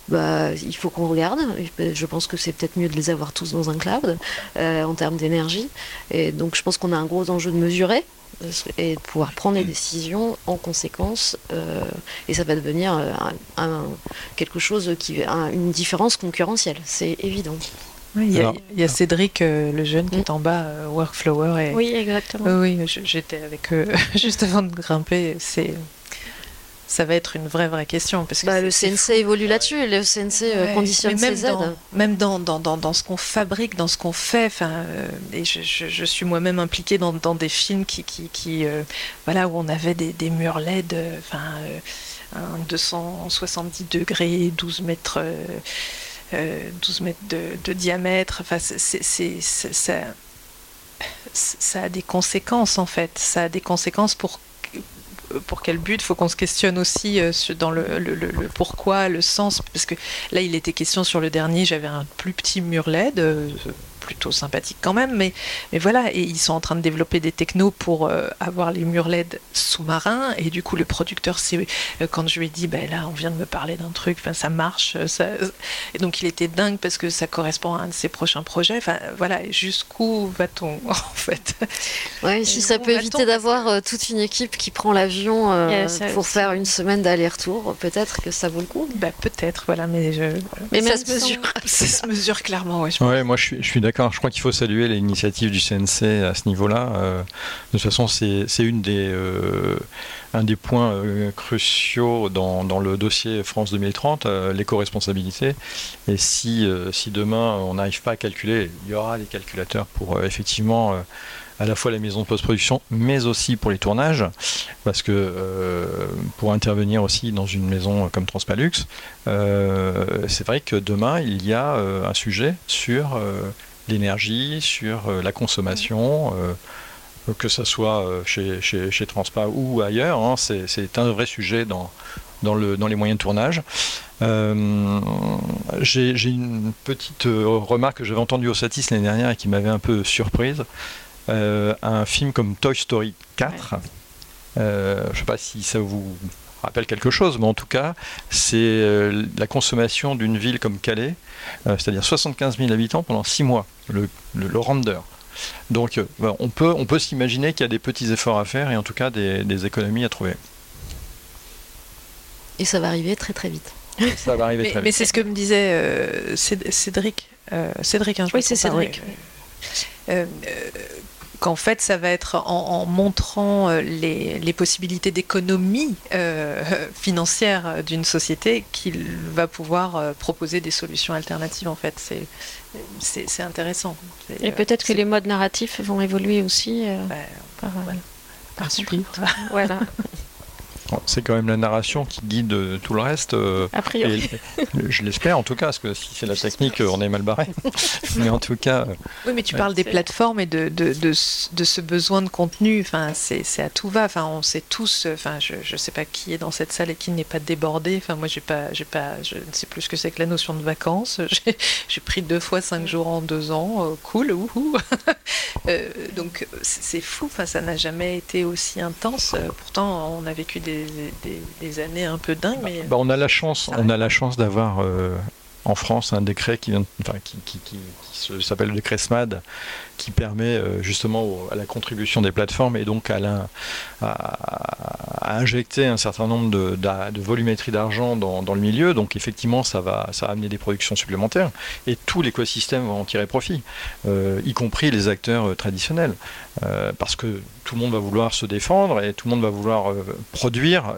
bah, il faut qu'on regarde. Je pense que c'est peut-être mieux de les avoir tous dans un cloud en termes d'énergie. Et donc je pense qu'on a un gros enjeu de mesurer et de pouvoir prendre des décisions en conséquence. Euh, et ça va devenir euh, un, quelque chose qui a une différence concurrentielle, c'est évident. il, y a, Cédric, euh, le jeune, qui est en bas, Workflower. Et... Oui, exactement. oui, j'étais avec eux juste avant de grimper. C'est ça va être une vraie vraie question parce que bah, le CNC évolue là-dessus le CNC euh, conditionne même ses dans, même dans, dans, dans, ce qu'on fabrique dans ce qu'on fait enfin euh, et je, je, suis moi-même impliquée dans, dans, des films qui, qui, qui euh, voilà où on avait des, des murs LED enfin un 270 degrés 12 mètres 12 mètres de, de diamètre enfin c'est ça ça a des conséquences en fait. Ça a des conséquences pour pour quel but Il faut qu'on se questionne aussi euh, dans le, pourquoi, le sens, parce que là, il était question sur le dernier, j'avais un plus petit mur LED, euh, plutôt sympathique quand même, mais, mais voilà, et ils sont en train de développer des technos pour euh, avoir les murs LED sous-marins, et du coup le producteur, c'est euh, quand je lui ai dit, ben là on vient de me parler d'un truc, ça marche, euh, ça... et donc il était dingue parce que ça correspond à un de ses prochains projets, enfin voilà, jusqu'où va-t-on en fait? Ouais, si ça peut éviter d'avoir toute une équipe qui prend l'avion pour faire une semaine d'aller-retour, peut-être que ça vaut le coup. Bah, peut-être, voilà, mais, je... mais ça, se mesure. ça se mesure clairement, ouais, ouais moi je suis, je suis d'accord je crois qu'il faut saluer l'initiative du CNC à ce niveau-là. Euh, de toute façon, c'est une des, euh, un des points euh, cruciaux dans, le dossier France 2030, l'éco-responsabilité. Et si, si demain on n'arrive pas à calculer, il y aura des calculateurs pour effectivement à la fois la maison de post-production, mais aussi pour les tournages, parce que pour intervenir aussi dans une maison comme Transpalux, c'est vrai que demain il y a un sujet sur l'énergie, sur euh, la consommation, euh, que ce soit euh, chez, chez, chez, Transpa ou ailleurs. Hein, c'est un vrai sujet dans, dans, le, dans les moyens de tournage. J'ai une petite remarque que j'avais entendue au Satis l'année dernière et qui m'avait un peu surprise. un film comme Toy Story 4, je ne sais pas si ça vous rappelle quelque chose, mais en tout cas, c'est euh, la consommation d'une ville comme Calais, euh, c'est-à-dire 75 000 habitants pendant 6 mois, le, le, render. Donc euh, on peut, on peut s'imaginer qu'il y a des petits efforts à faire et en tout cas des, économies à trouver. Et ça va arriver très très vite. Ça va arriver mais, très vite. Mais c'est ce que me disait Cédric. Cédric, hein, oui, c'est Cédric qu'en fait, ça va être en, montrant euh, les, possibilités d'économie euh, financière d'une société qu'il va pouvoir euh, proposer des solutions alternatives. En fait, c'est intéressant. Et peut-être que les modes narratifs vont évoluer aussi. Bah, par, voilà. par voilà. C'est quand même la narration qui guide euh, tout le reste. euh, A priori. et je l'espère en tout cas, parce que si c'est la technique, on est mal barré. Mais en tout cas, euh, Oui, mais tu Ouais. parles des plateformes et de, de, de, ce- de ce besoin de contenu. Enfin, c'est c'est à tout va. Enfin, on sait tous. Enfin, je ne sais pas qui est dans cette salle et qui n'est pas débordé. Enfin, moi, j'ai pas, j'ai pas, je ne sais plus ce que c'est que la notion de vacances. J'ai- J'ai pris deux fois cinq jours en deux ans. Euh, cool, wouhou. Euh, donc, c'est fou. Enfin, ça n'a jamais été aussi intense. Euh, Pourtant, on a vécu des, des, des années un peu dingues. Mais bah, on a la chance, on a la chance d'avoir euh, en France un décret qui qui, s'appelle le décret SMAD, qui permet euh, justement à la contribution des plateformes et donc à, injecter un certain nombre de, volumétrie d'argent dans, le milieu. Donc effectivement, ça va, amener des productions supplémentaires et tout l'écosystème va en tirer profit, euh, y compris les acteurs euh, traditionnels, parce que tout le monde va vouloir se défendre et tout le monde va vouloir produire.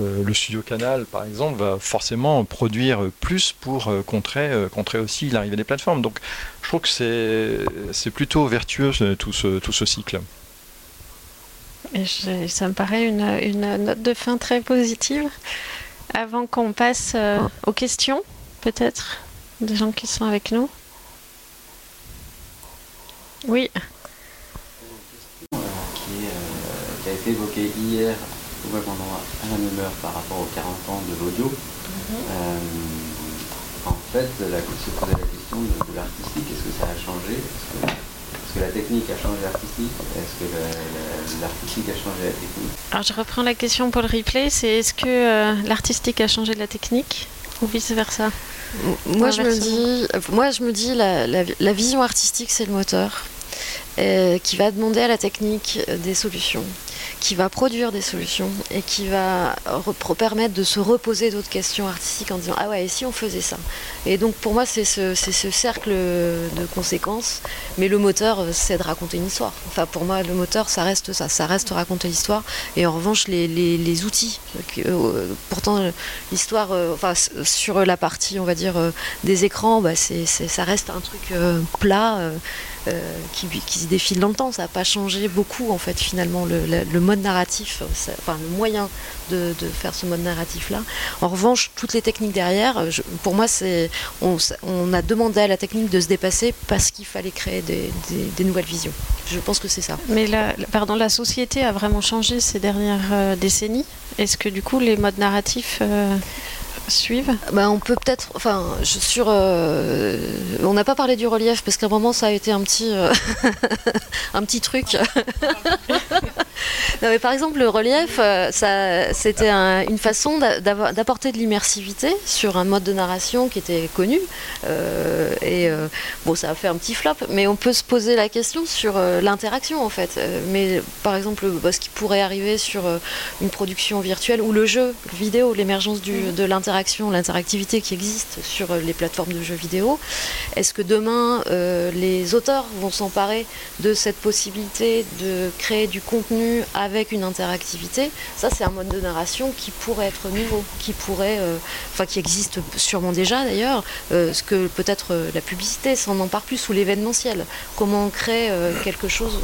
Euh, le studio Canal, par exemple, va forcément produire plus pour euh, contrer, euh, contrer aussi l'arrivée des plateformes. Donc, je trouve que c'est c'est plutôt vertueux tout ce, tout ce cycle. Et je- ça me paraît une, une note de fin très positive. Avant qu'on passe euh, aux questions, peut-être, des gens qui sont avec nous. Oui, qui, est, euh, qui a été évoqué hier web endroit à la même heure par rapport aux 40 ans de l'audio. Euh, en fait, la, se posait la question de, de l'artistique, est-ce que ça a changé? Est-ce que, est-ce que la technique a changé l'artistique? Est-ce que la- la- l'artistique a changé la technique? Alors je reprends la question pour le replay, c'est est-ce que euh, l'artistique a changé de la technique ou vice-versa? Moi, je me dis, moi, je me dis la, la- la vision artistique, c'est le moteur euh, qui va demander à la technique euh, des solutions, qui va produire des solutions et qui va permettre de se reposer d'autres questions artistiques en disant ah ouais et si on faisait ça? Et donc pour moi c'est ce, ce cercle de conséquences mais le moteur euh, c'est de raconter une histoire enfin pour moi le moteur ça reste ça ça reste raconter l'histoire et en revanche les, les- les outils euh, pourtant l'histoire euh, enfin sur la partie on va dire des écrans bah, c'est- ça reste un truc plat qui, qui se défile dans le temps. Ça n'a pas changé beaucoup en fait finalement le, le- mode narratif, enfin le moyen de, de faire ce mode narratif là. En revanche, toutes les techniques derrière, pour moi, c'est on, a demandé à la technique de se dépasser parce qu'il fallait créer des, des- des nouvelles visions. Je pense que c'est ça. Mais la, la- pardon, la société a vraiment changé ces dernières euh, décennies. Est-ce que du coup les modes narratifs euh, suivent? Bah, on peut peut-être, enfin, je- sur, euh, on n'a pas parlé du relief parce qu'à un moment ça a été un petit, euh, un petit truc. non, mais par exemple le relief, euh, ça, c'était un- une façon d'apporter de l'immersivité sur un mode de narration qui était connu. Euh, et euh, bon, ça a fait un petit flop, mais on peut se poser la question sur euh, l'interaction en fait. Mais par exemple, bah, ce qui pourrait arriver sur une production virtuelle ou le jeu vidéo, l'émergence du- de l'interaction, l'interactivité qui existe sur les plateformes de jeux vidéo. Est-ce que demain, les auteurs vont s'emparer de cette possibilité de créer du contenu avec une interactivité Ça, c'est un mode de narration qui pourrait être nouveau, qui pourrait, euh, enfin, qui existe sûrement déjà d'ailleurs. euh, ce que peut-être euh, la publicité s'en empare plus ou l'événementiel. Comment on crée quelque chose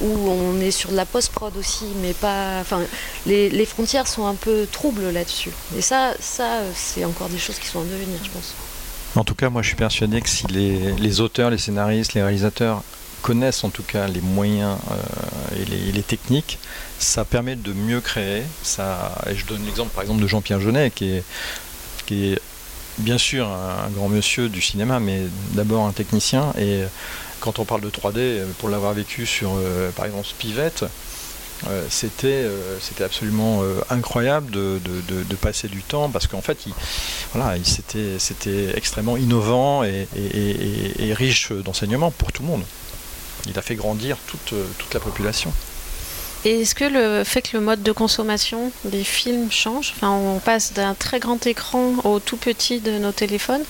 où on est sur de la post-prod aussi, mais pas. Enfin, les, frontières sont un peu troubles là-dessus. Et ça, ça c'est encore des choses qui sont à devenir, je pense. En tout cas, moi, je suis persuadé que si les auteurs, les scénaristes, les réalisateurs connaissent en tout cas les moyens euh, et, les, techniques, ça permet de mieux créer. Ça, et je donne l'exemple, par exemple, de Jean-Pierre Jeunet, qui est, bien sûr un, grand monsieur du cinéma, mais d'abord un technicien. Et quand on parle de 3D, euh, pour l'avoir vécu sur, euh, par exemple, Spivette, euh, c'était c'était absolument incroyable de, de- passer du temps parce qu'en fait il, voilà, il- c'était c'était extrêmement innovant et- et riche d'enseignements pour tout le monde. Il a fait grandir toute, euh, toute la population. Et est-ce que le fait que le mode de consommation des films change Enfin, on passe d'un très grand écran au tout petit de nos téléphones.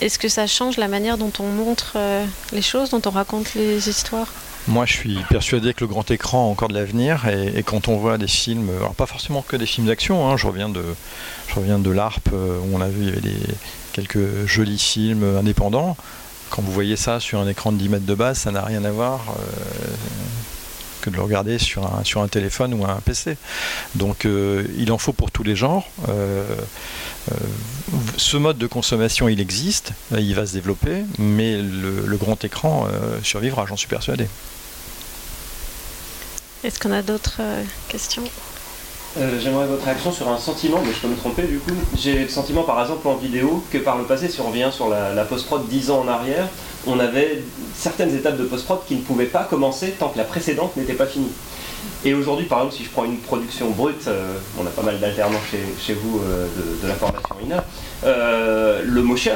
Est-ce que ça change la manière dont on montre euh, les choses, dont on raconte les histoires? Moi, je suis persuadé que le grand écran a encore de l'avenir et, et quand on voit des films, alors pas forcément que des films d'action, hein, je reviens de, je reviens de l'ARP euh, où on a vu il y avait des, quelques jolis films indépendants. Quand vous voyez ça sur un écran de 10 mètres de base, ça n'a rien à voir euh, que de le regarder sur un, sur un téléphone ou un PC. Donc il en faut pour tous les genres. ce mode de consommation, il existe, il va se développer, mais le, grand écran survivra, j'en suis persuadé. Est-ce qu'on a d'autres questions? Euh, j'aimerais votre réaction sur un sentiment, mais je peux me tromper du coup. J'ai le sentiment par exemple en vidéo que par le passé, si on revient sur la, post-prod 10 ans en arrière, on avait certaines étapes de post-prod qui ne pouvaient pas commencer tant que la précédente n'était pas finie. Et aujourd'hui, par exemple, si je prends une production brute, euh, on a pas mal d'alternants chez, vous euh, de, la formation INA, le motion,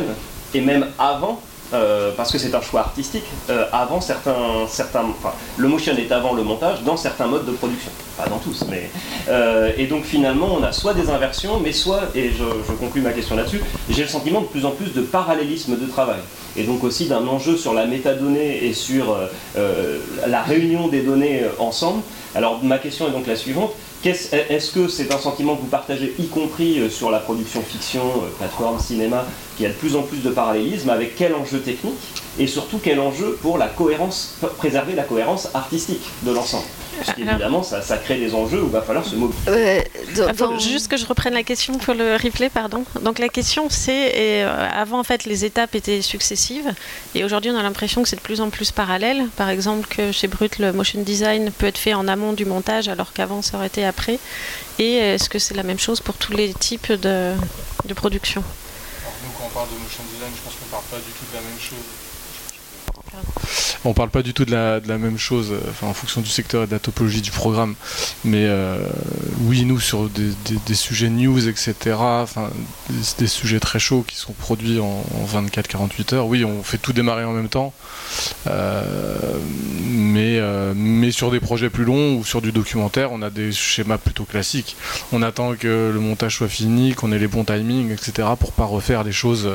et même avant, euh, parce que c'est un choix artistique, euh, avant certains, certains, enfin, le motion est avant le montage dans certains modes de production, pas dans tous, mais euh, et donc finalement on a soit des inversions, mais soit, et je, je conclue ma question là-dessus, j'ai le sentiment de plus en plus de parallélisme de travail, et donc aussi d'un enjeu sur la métadonnée et sur la réunion des données ensemble. Alors ma question est donc la suivante est-ce que c'est un sentiment que vous partagez, y compris euh, sur la production fiction, euh, plateforme, cinéma, qui a de plus en plus de parallélisme, avec quel enjeu technique et surtout quel enjeu pour préserver la cohérence artistique de l'ensemble? Parce qu'évidemment, ça, ça, crée des enjeux où il va falloir se mobiliser. juste que je reprenne la question pour le replay, pardon. Donc la question, c'est euh, avant en fait, les étapes étaient successives, et aujourd'hui, on a l'impression que c'est de plus en plus parallèle. Par exemple, que chez Brut, le motion design peut être fait en amont du montage, alors qu'avant, ça aurait été après. Et est-ce que c'est la même chose pour tous les types de, de production? Nous, quand on parle de motion design, je pense qu'on ne parle pas du tout de la même chose on parle pas du tout de la, même chose, euh, en fonction du secteur et de la topologie du programme. Mais euh, oui, nous, sur des, sujets news, etc., des, sujets très chauds qui sont produits en, 24-48 heures, oui, on fait tout démarrer en même temps. Euh, mais, mais sur des projets plus longs ou sur du documentaire, on a des schémas plutôt classiques. On attend que le montage soit fini, qu'on ait les bons timings, etc., pour pas refaire les choses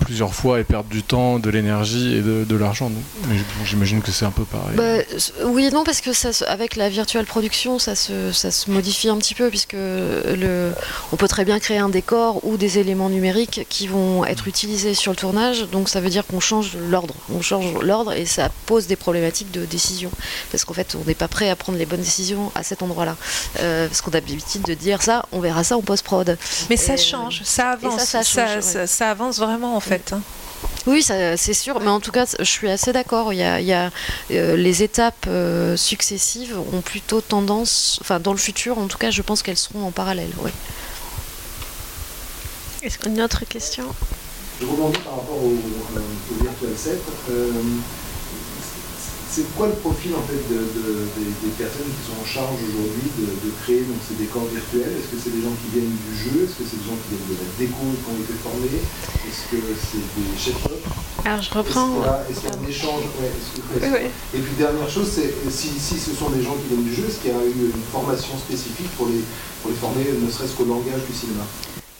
plusieurs fois et perdre du temps, de l'énergie et de, de l'argent. Mais j'imagine que c'est un peu pareil. Bah, oui et non, parce que ça, avec la virtuelle production, ça se, ça se modifie un petit peu, puisque le, on peut très bien créer un décor ou des éléments numériques qui vont être utilisés sur le tournage. Donc ça veut dire qu'on change l'ordre. On change l'ordre et ça pose des problématiques de décision. Parce qu'en fait, on n'est pas prêt à prendre les bonnes décisions à cet endroit-là. Euh, parce qu'on a l'habitude de dire ça, on verra ça en post-prod. Mais ça change, ça avance. Ça, ça, avance vraiment en fait. Hein. Oui, c'est sûr, mais en tout cas, je suis assez d'accord. Il y a, euh, les étapes euh, successives ont plutôt tendance, enfin dans le futur, en tout cas, je pense qu'elles seront en parallèle. Oui. Est-ce qu'on a une autre question? Je rebondis par rapport au, au Virtual 7 c'est quoi le profil en fait des, personnes qui sont en charge aujourd'hui de, créer donc, ces décors virtuels? Est-ce que c'est des gens qui viennent du jeu? Est-ce que c'est des gens qui viennent de la déco et qui ont été formés? Est-ce que c'est des chefs Alors je reprends. Est-ce qu'il y a, un échange? Et puis dernière chose, c'est si, si, ce sont des gens qui viennent du jeu, est-ce qu'il y a eu une formation spécifique pour les, pour les former, ne serait-ce qu'au langage du cinéma?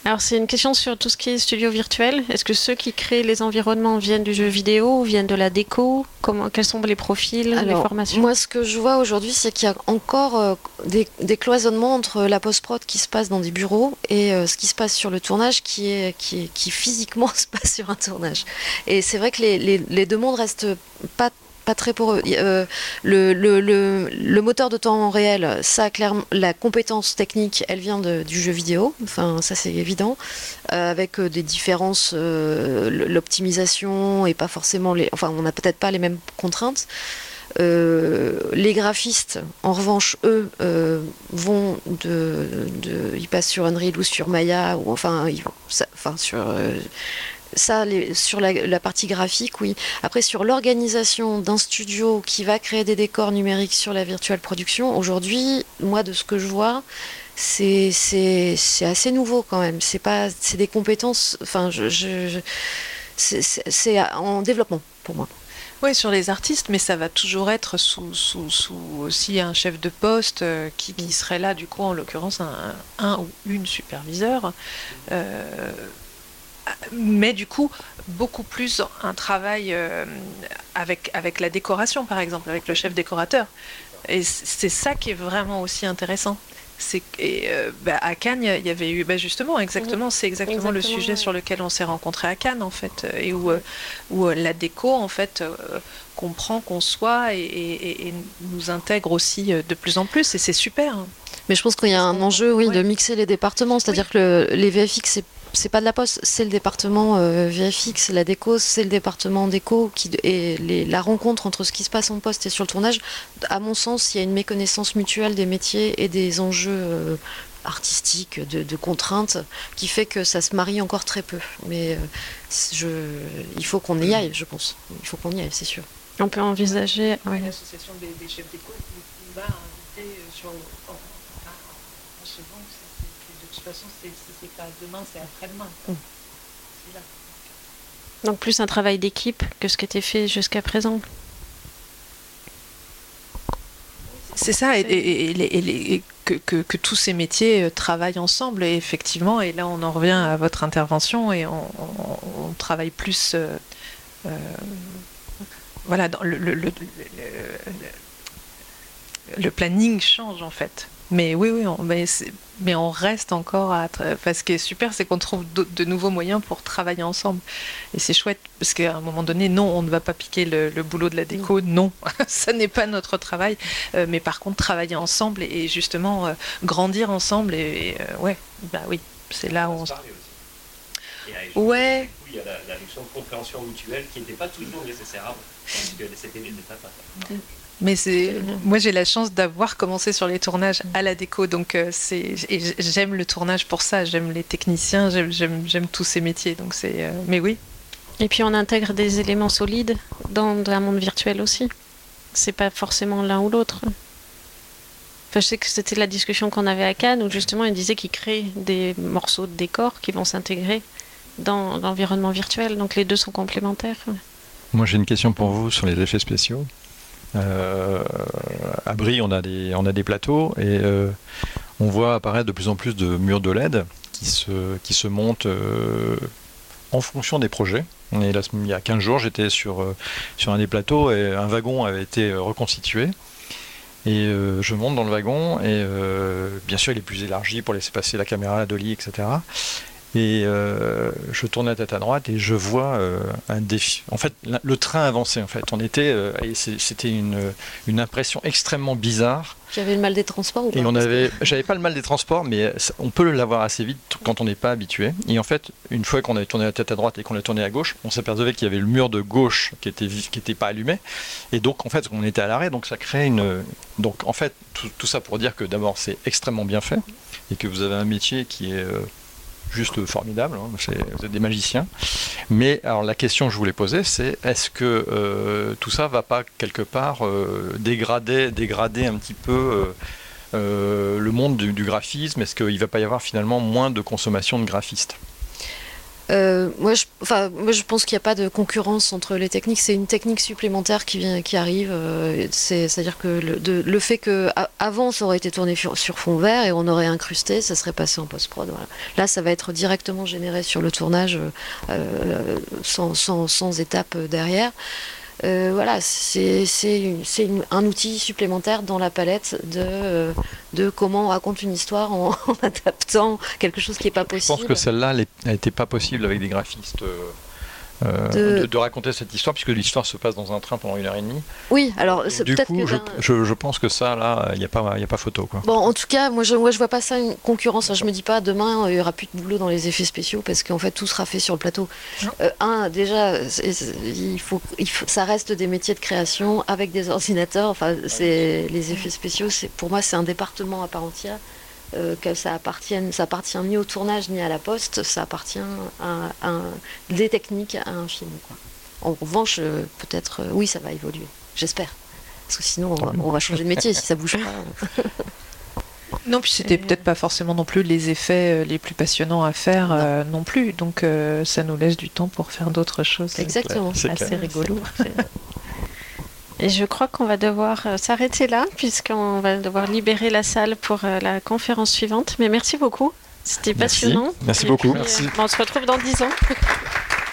Alors c'est une question sur tout ce qui est studio virtuel. Est-ce que ceux qui créent les environnements viennent du jeu vidéo, viennent de la déco? Comment, Quels sont les profils, les formations? Moi ce que je vois aujourd'hui c'est qu'il y a encore euh, des, cloisonnements entre la post-prod qui se passe dans des bureaux et euh, ce qui se passe sur le tournage qui, est, qui, qui physiquement se passe sur un tournage. Et c'est vrai que les, les, les demandes restent pas pas très pour eux. Euh, le, le, le, moteur de temps réel, ça, clairement, la compétence technique, elle vient du jeu vidéo. Enfin, ça, c'est évident. Euh, avec euh, des différences, l'optimisation et pas forcément les. Enfin, on n'a peut-être pas les mêmes contraintes. les graphistes, en revanche, eux, vont de, de, ils passent sur Unreal ou sur Maya ou enfin, ils, enfin sur ça, sur la, partie graphique, oui. Après, sur l'organisation d'un studio qui va créer des décors numériques sur la virtuelle production, aujourd'hui, moi, de ce que je vois, c'est assez nouveau quand même. C'est pas, c'est des compétences. Enfin, je, c'est en développement pour moi. Oui, sur les artistes, mais ça va toujours être sous, sous, sous aussi un chef de poste euh, qui, qui, serait là, du coup, en l'occurrence, un, un, ou une superviseur. Euh, mais du coup, beaucoup plus un travail euh, avec, avec la décoration, par exemple, avec le chef décorateur. Et c'est ça qui est vraiment aussi intéressant. c'est et, euh, bah, à Cannes, il y avait eu bah, justement exactement, c'est exactement, le sujet ouais. sur lequel on s'est rencontrés à Cannes en fait, et où, euh, où la déco en fait euh, comprend, conçoit et, et- et nous intègre aussi de plus en plus, et c'est super. hein. Mais je pense qu'il y a un enjeu, oui, Ouais. de mixer les départements. C'est-à-dire que le- les VFX, c'est c'est pas de la poste, c'est le département euh, VFX, la déco, c'est le département déco qui et les- la rencontre entre ce qui se passe en poste et sur le tournage. À mon sens, il y a une méconnaissance mutuelle des métiers et des enjeux euh, artistiques, de, de contraintes, qui fait que ça se marie encore très peu. Mais euh, je, il faut qu'on y aille, je pense. Il faut qu'on y aille, c'est sûr. On peut envisager. ouais. L'association des, chefs d'éco m'a invité sur en, se vend de toute façon c'est pas demain, c'est après-demain. Donc plus un travail d'équipe que ce qui était fait jusqu'à présent. C'est ça, et, et- et les- et les- et que, que- que tous ces métiers euh, travaillent ensemble, et effectivement, et là on en revient à votre intervention, et on, on- on travaille plus. euh, euh, voilà, dans le, le- le- le- le- le planning change en fait. Mais oui, oui, on, mais, on reste encore à. Enfin, ce qui est super, c'est qu'on trouve de nouveaux moyens pour travailler ensemble. Et c'est chouette, parce qu'à un moment donné, non, on ne va pas piquer le, le boulot de la déco, non, ça n'est pas notre travail. Euh, mais par contre, travailler ensemble et, et justement euh, grandir ensemble, et, et, euh, ouais, bah oui, c'est là où on se. Ouais. Il y a la, la notion de compréhension mutuelle qui n'était pas toujours nécessaire avant, parce que c'était des étapes. Mais c'est, moi j'ai la chance d'avoir commencé sur les tournages à la déco, donc euh, c'est, j'aime le tournage pour ça, j'aime les techniciens, j'aime, tous ces métiers, donc c'est, euh, mais oui. Et puis on intègre des éléments solides dans un monde virtuel aussi. C'est pas forcément l'un ou l'autre. Enfin, je sais que c'était la discussion qu'on avait à Cannes où justement ils disaient qu'ils créent des morceaux de décor qui vont s'intégrer dans l'environnement virtuel. Donc les deux sont complémentaires. Moi, j'ai une question pour vous sur les effets spéciaux. Euh, à Brie, on a des, on a des plateaux et euh, on voit apparaître de plus en plus de murs de LED qui se, montent euh, en fonction des projets. Et là, il y a 15 jours, j'étais sur, un des plateaux et un wagon avait été reconstitué. Et je monte dans le wagon et bien sûr, il est plus élargi pour laisser passer la caméra, la dolly, etc. Et euh, je tourne la tête à droite et je vois euh, un défi. En fait, la- le train avançait. En fait, on était euh, c'était une, une impression extrêmement bizarre. Tu avais le mal des transports ou pas Et on avait, j'avais pas le mal des transports, mais ça- on peut l'avoir assez vite quand on n'est pas habitué. Et en fait, une fois qu'on avait tourné la tête à droite et qu'on a tourné à gauche, on s'apercevait qu'il y avait le mur de gauche qui était qui était pas allumé. Et donc, en fait, on était à l'arrêt, donc ça crée une. Donc, en fait, tout, tout ça pour dire que d'abord, c'est extrêmement bien fait et que vous avez un métier qui est euh, juste formidable. hein. Vous êtes des magiciens. Mais alors, la question que je voulais poser, c'est est-ce que euh, tout ça va pas quelque part euh, dégrader, dégrader un petit peu euh, le monde du, graphisme? Est-ce qu'il va pas y avoir finalement moins de consommation de graphistes? Euh, moi, je, enfin, moi, je pense qu'il n'y a pas de concurrence entre les techniques. C'est une technique supplémentaire qui, vient, qui arrive. euh, c'est, c'est-à-dire que le, de- le fait que avant ça aurait été tourné sur, sur fond vert et on aurait incrusté, ça serait passé en post-prod. Voilà. Là, ça va être directement généré sur le tournage euh, sans, sans, sans étape derrière. Euh, voilà, c'est, un outil supplémentaire dans la palette de, euh, de comment on raconte une histoire en, en adaptant quelque chose qui n'est pas Je possible. pense que celle-là n'était pas possible avec des graphistes. euh, euh, De- de... de raconter cette histoire puisque l'histoire se passe dans un train pendant une heure et demie. Oui, alors c'est Du peut-être coup, que je, je- je pense que ça, là, il n'y a, pas- il y a pas photo. Quoi. Bon, en tout cas, moi je, moi je vois pas ça une concurrence. Je me dis pas demain euh, il y aura plus de boulot dans les effets spéciaux parce qu'en fait tout sera fait sur le plateau. Euh, un, déjà, c'est- c'est- il faut, il faut, ça reste des métiers de création avec des ordinateurs. Enfin, c'est les effets spéciaux. C'est pour moi c'est un département à part entière. Euh, que ça appartienne, ça appartient ni au tournage ni à la poste. Ça appartient à, des techniques à un film. Quoi. En revanche, euh, peut-être, euh, oui, ça va évoluer. J'espère. Parce que sinon, on va, on va changer de métier si ça bouge pas. Non, puis c'était peut-être pas forcément non plus les effets les plus passionnants à faire euh, non plus, donc euh, ça nous laisse du temps pour faire d'autres choses. Exactement. C'est Assez clair. rigolo. Et je crois qu'on va devoir euh, s'arrêter là, puisqu'on va devoir libérer la salle pour euh, la conférence suivante. Mais merci beaucoup. C'était Merci. passionnant. Merci Et beaucoup. puis, euh, on se retrouve dans 10 ans.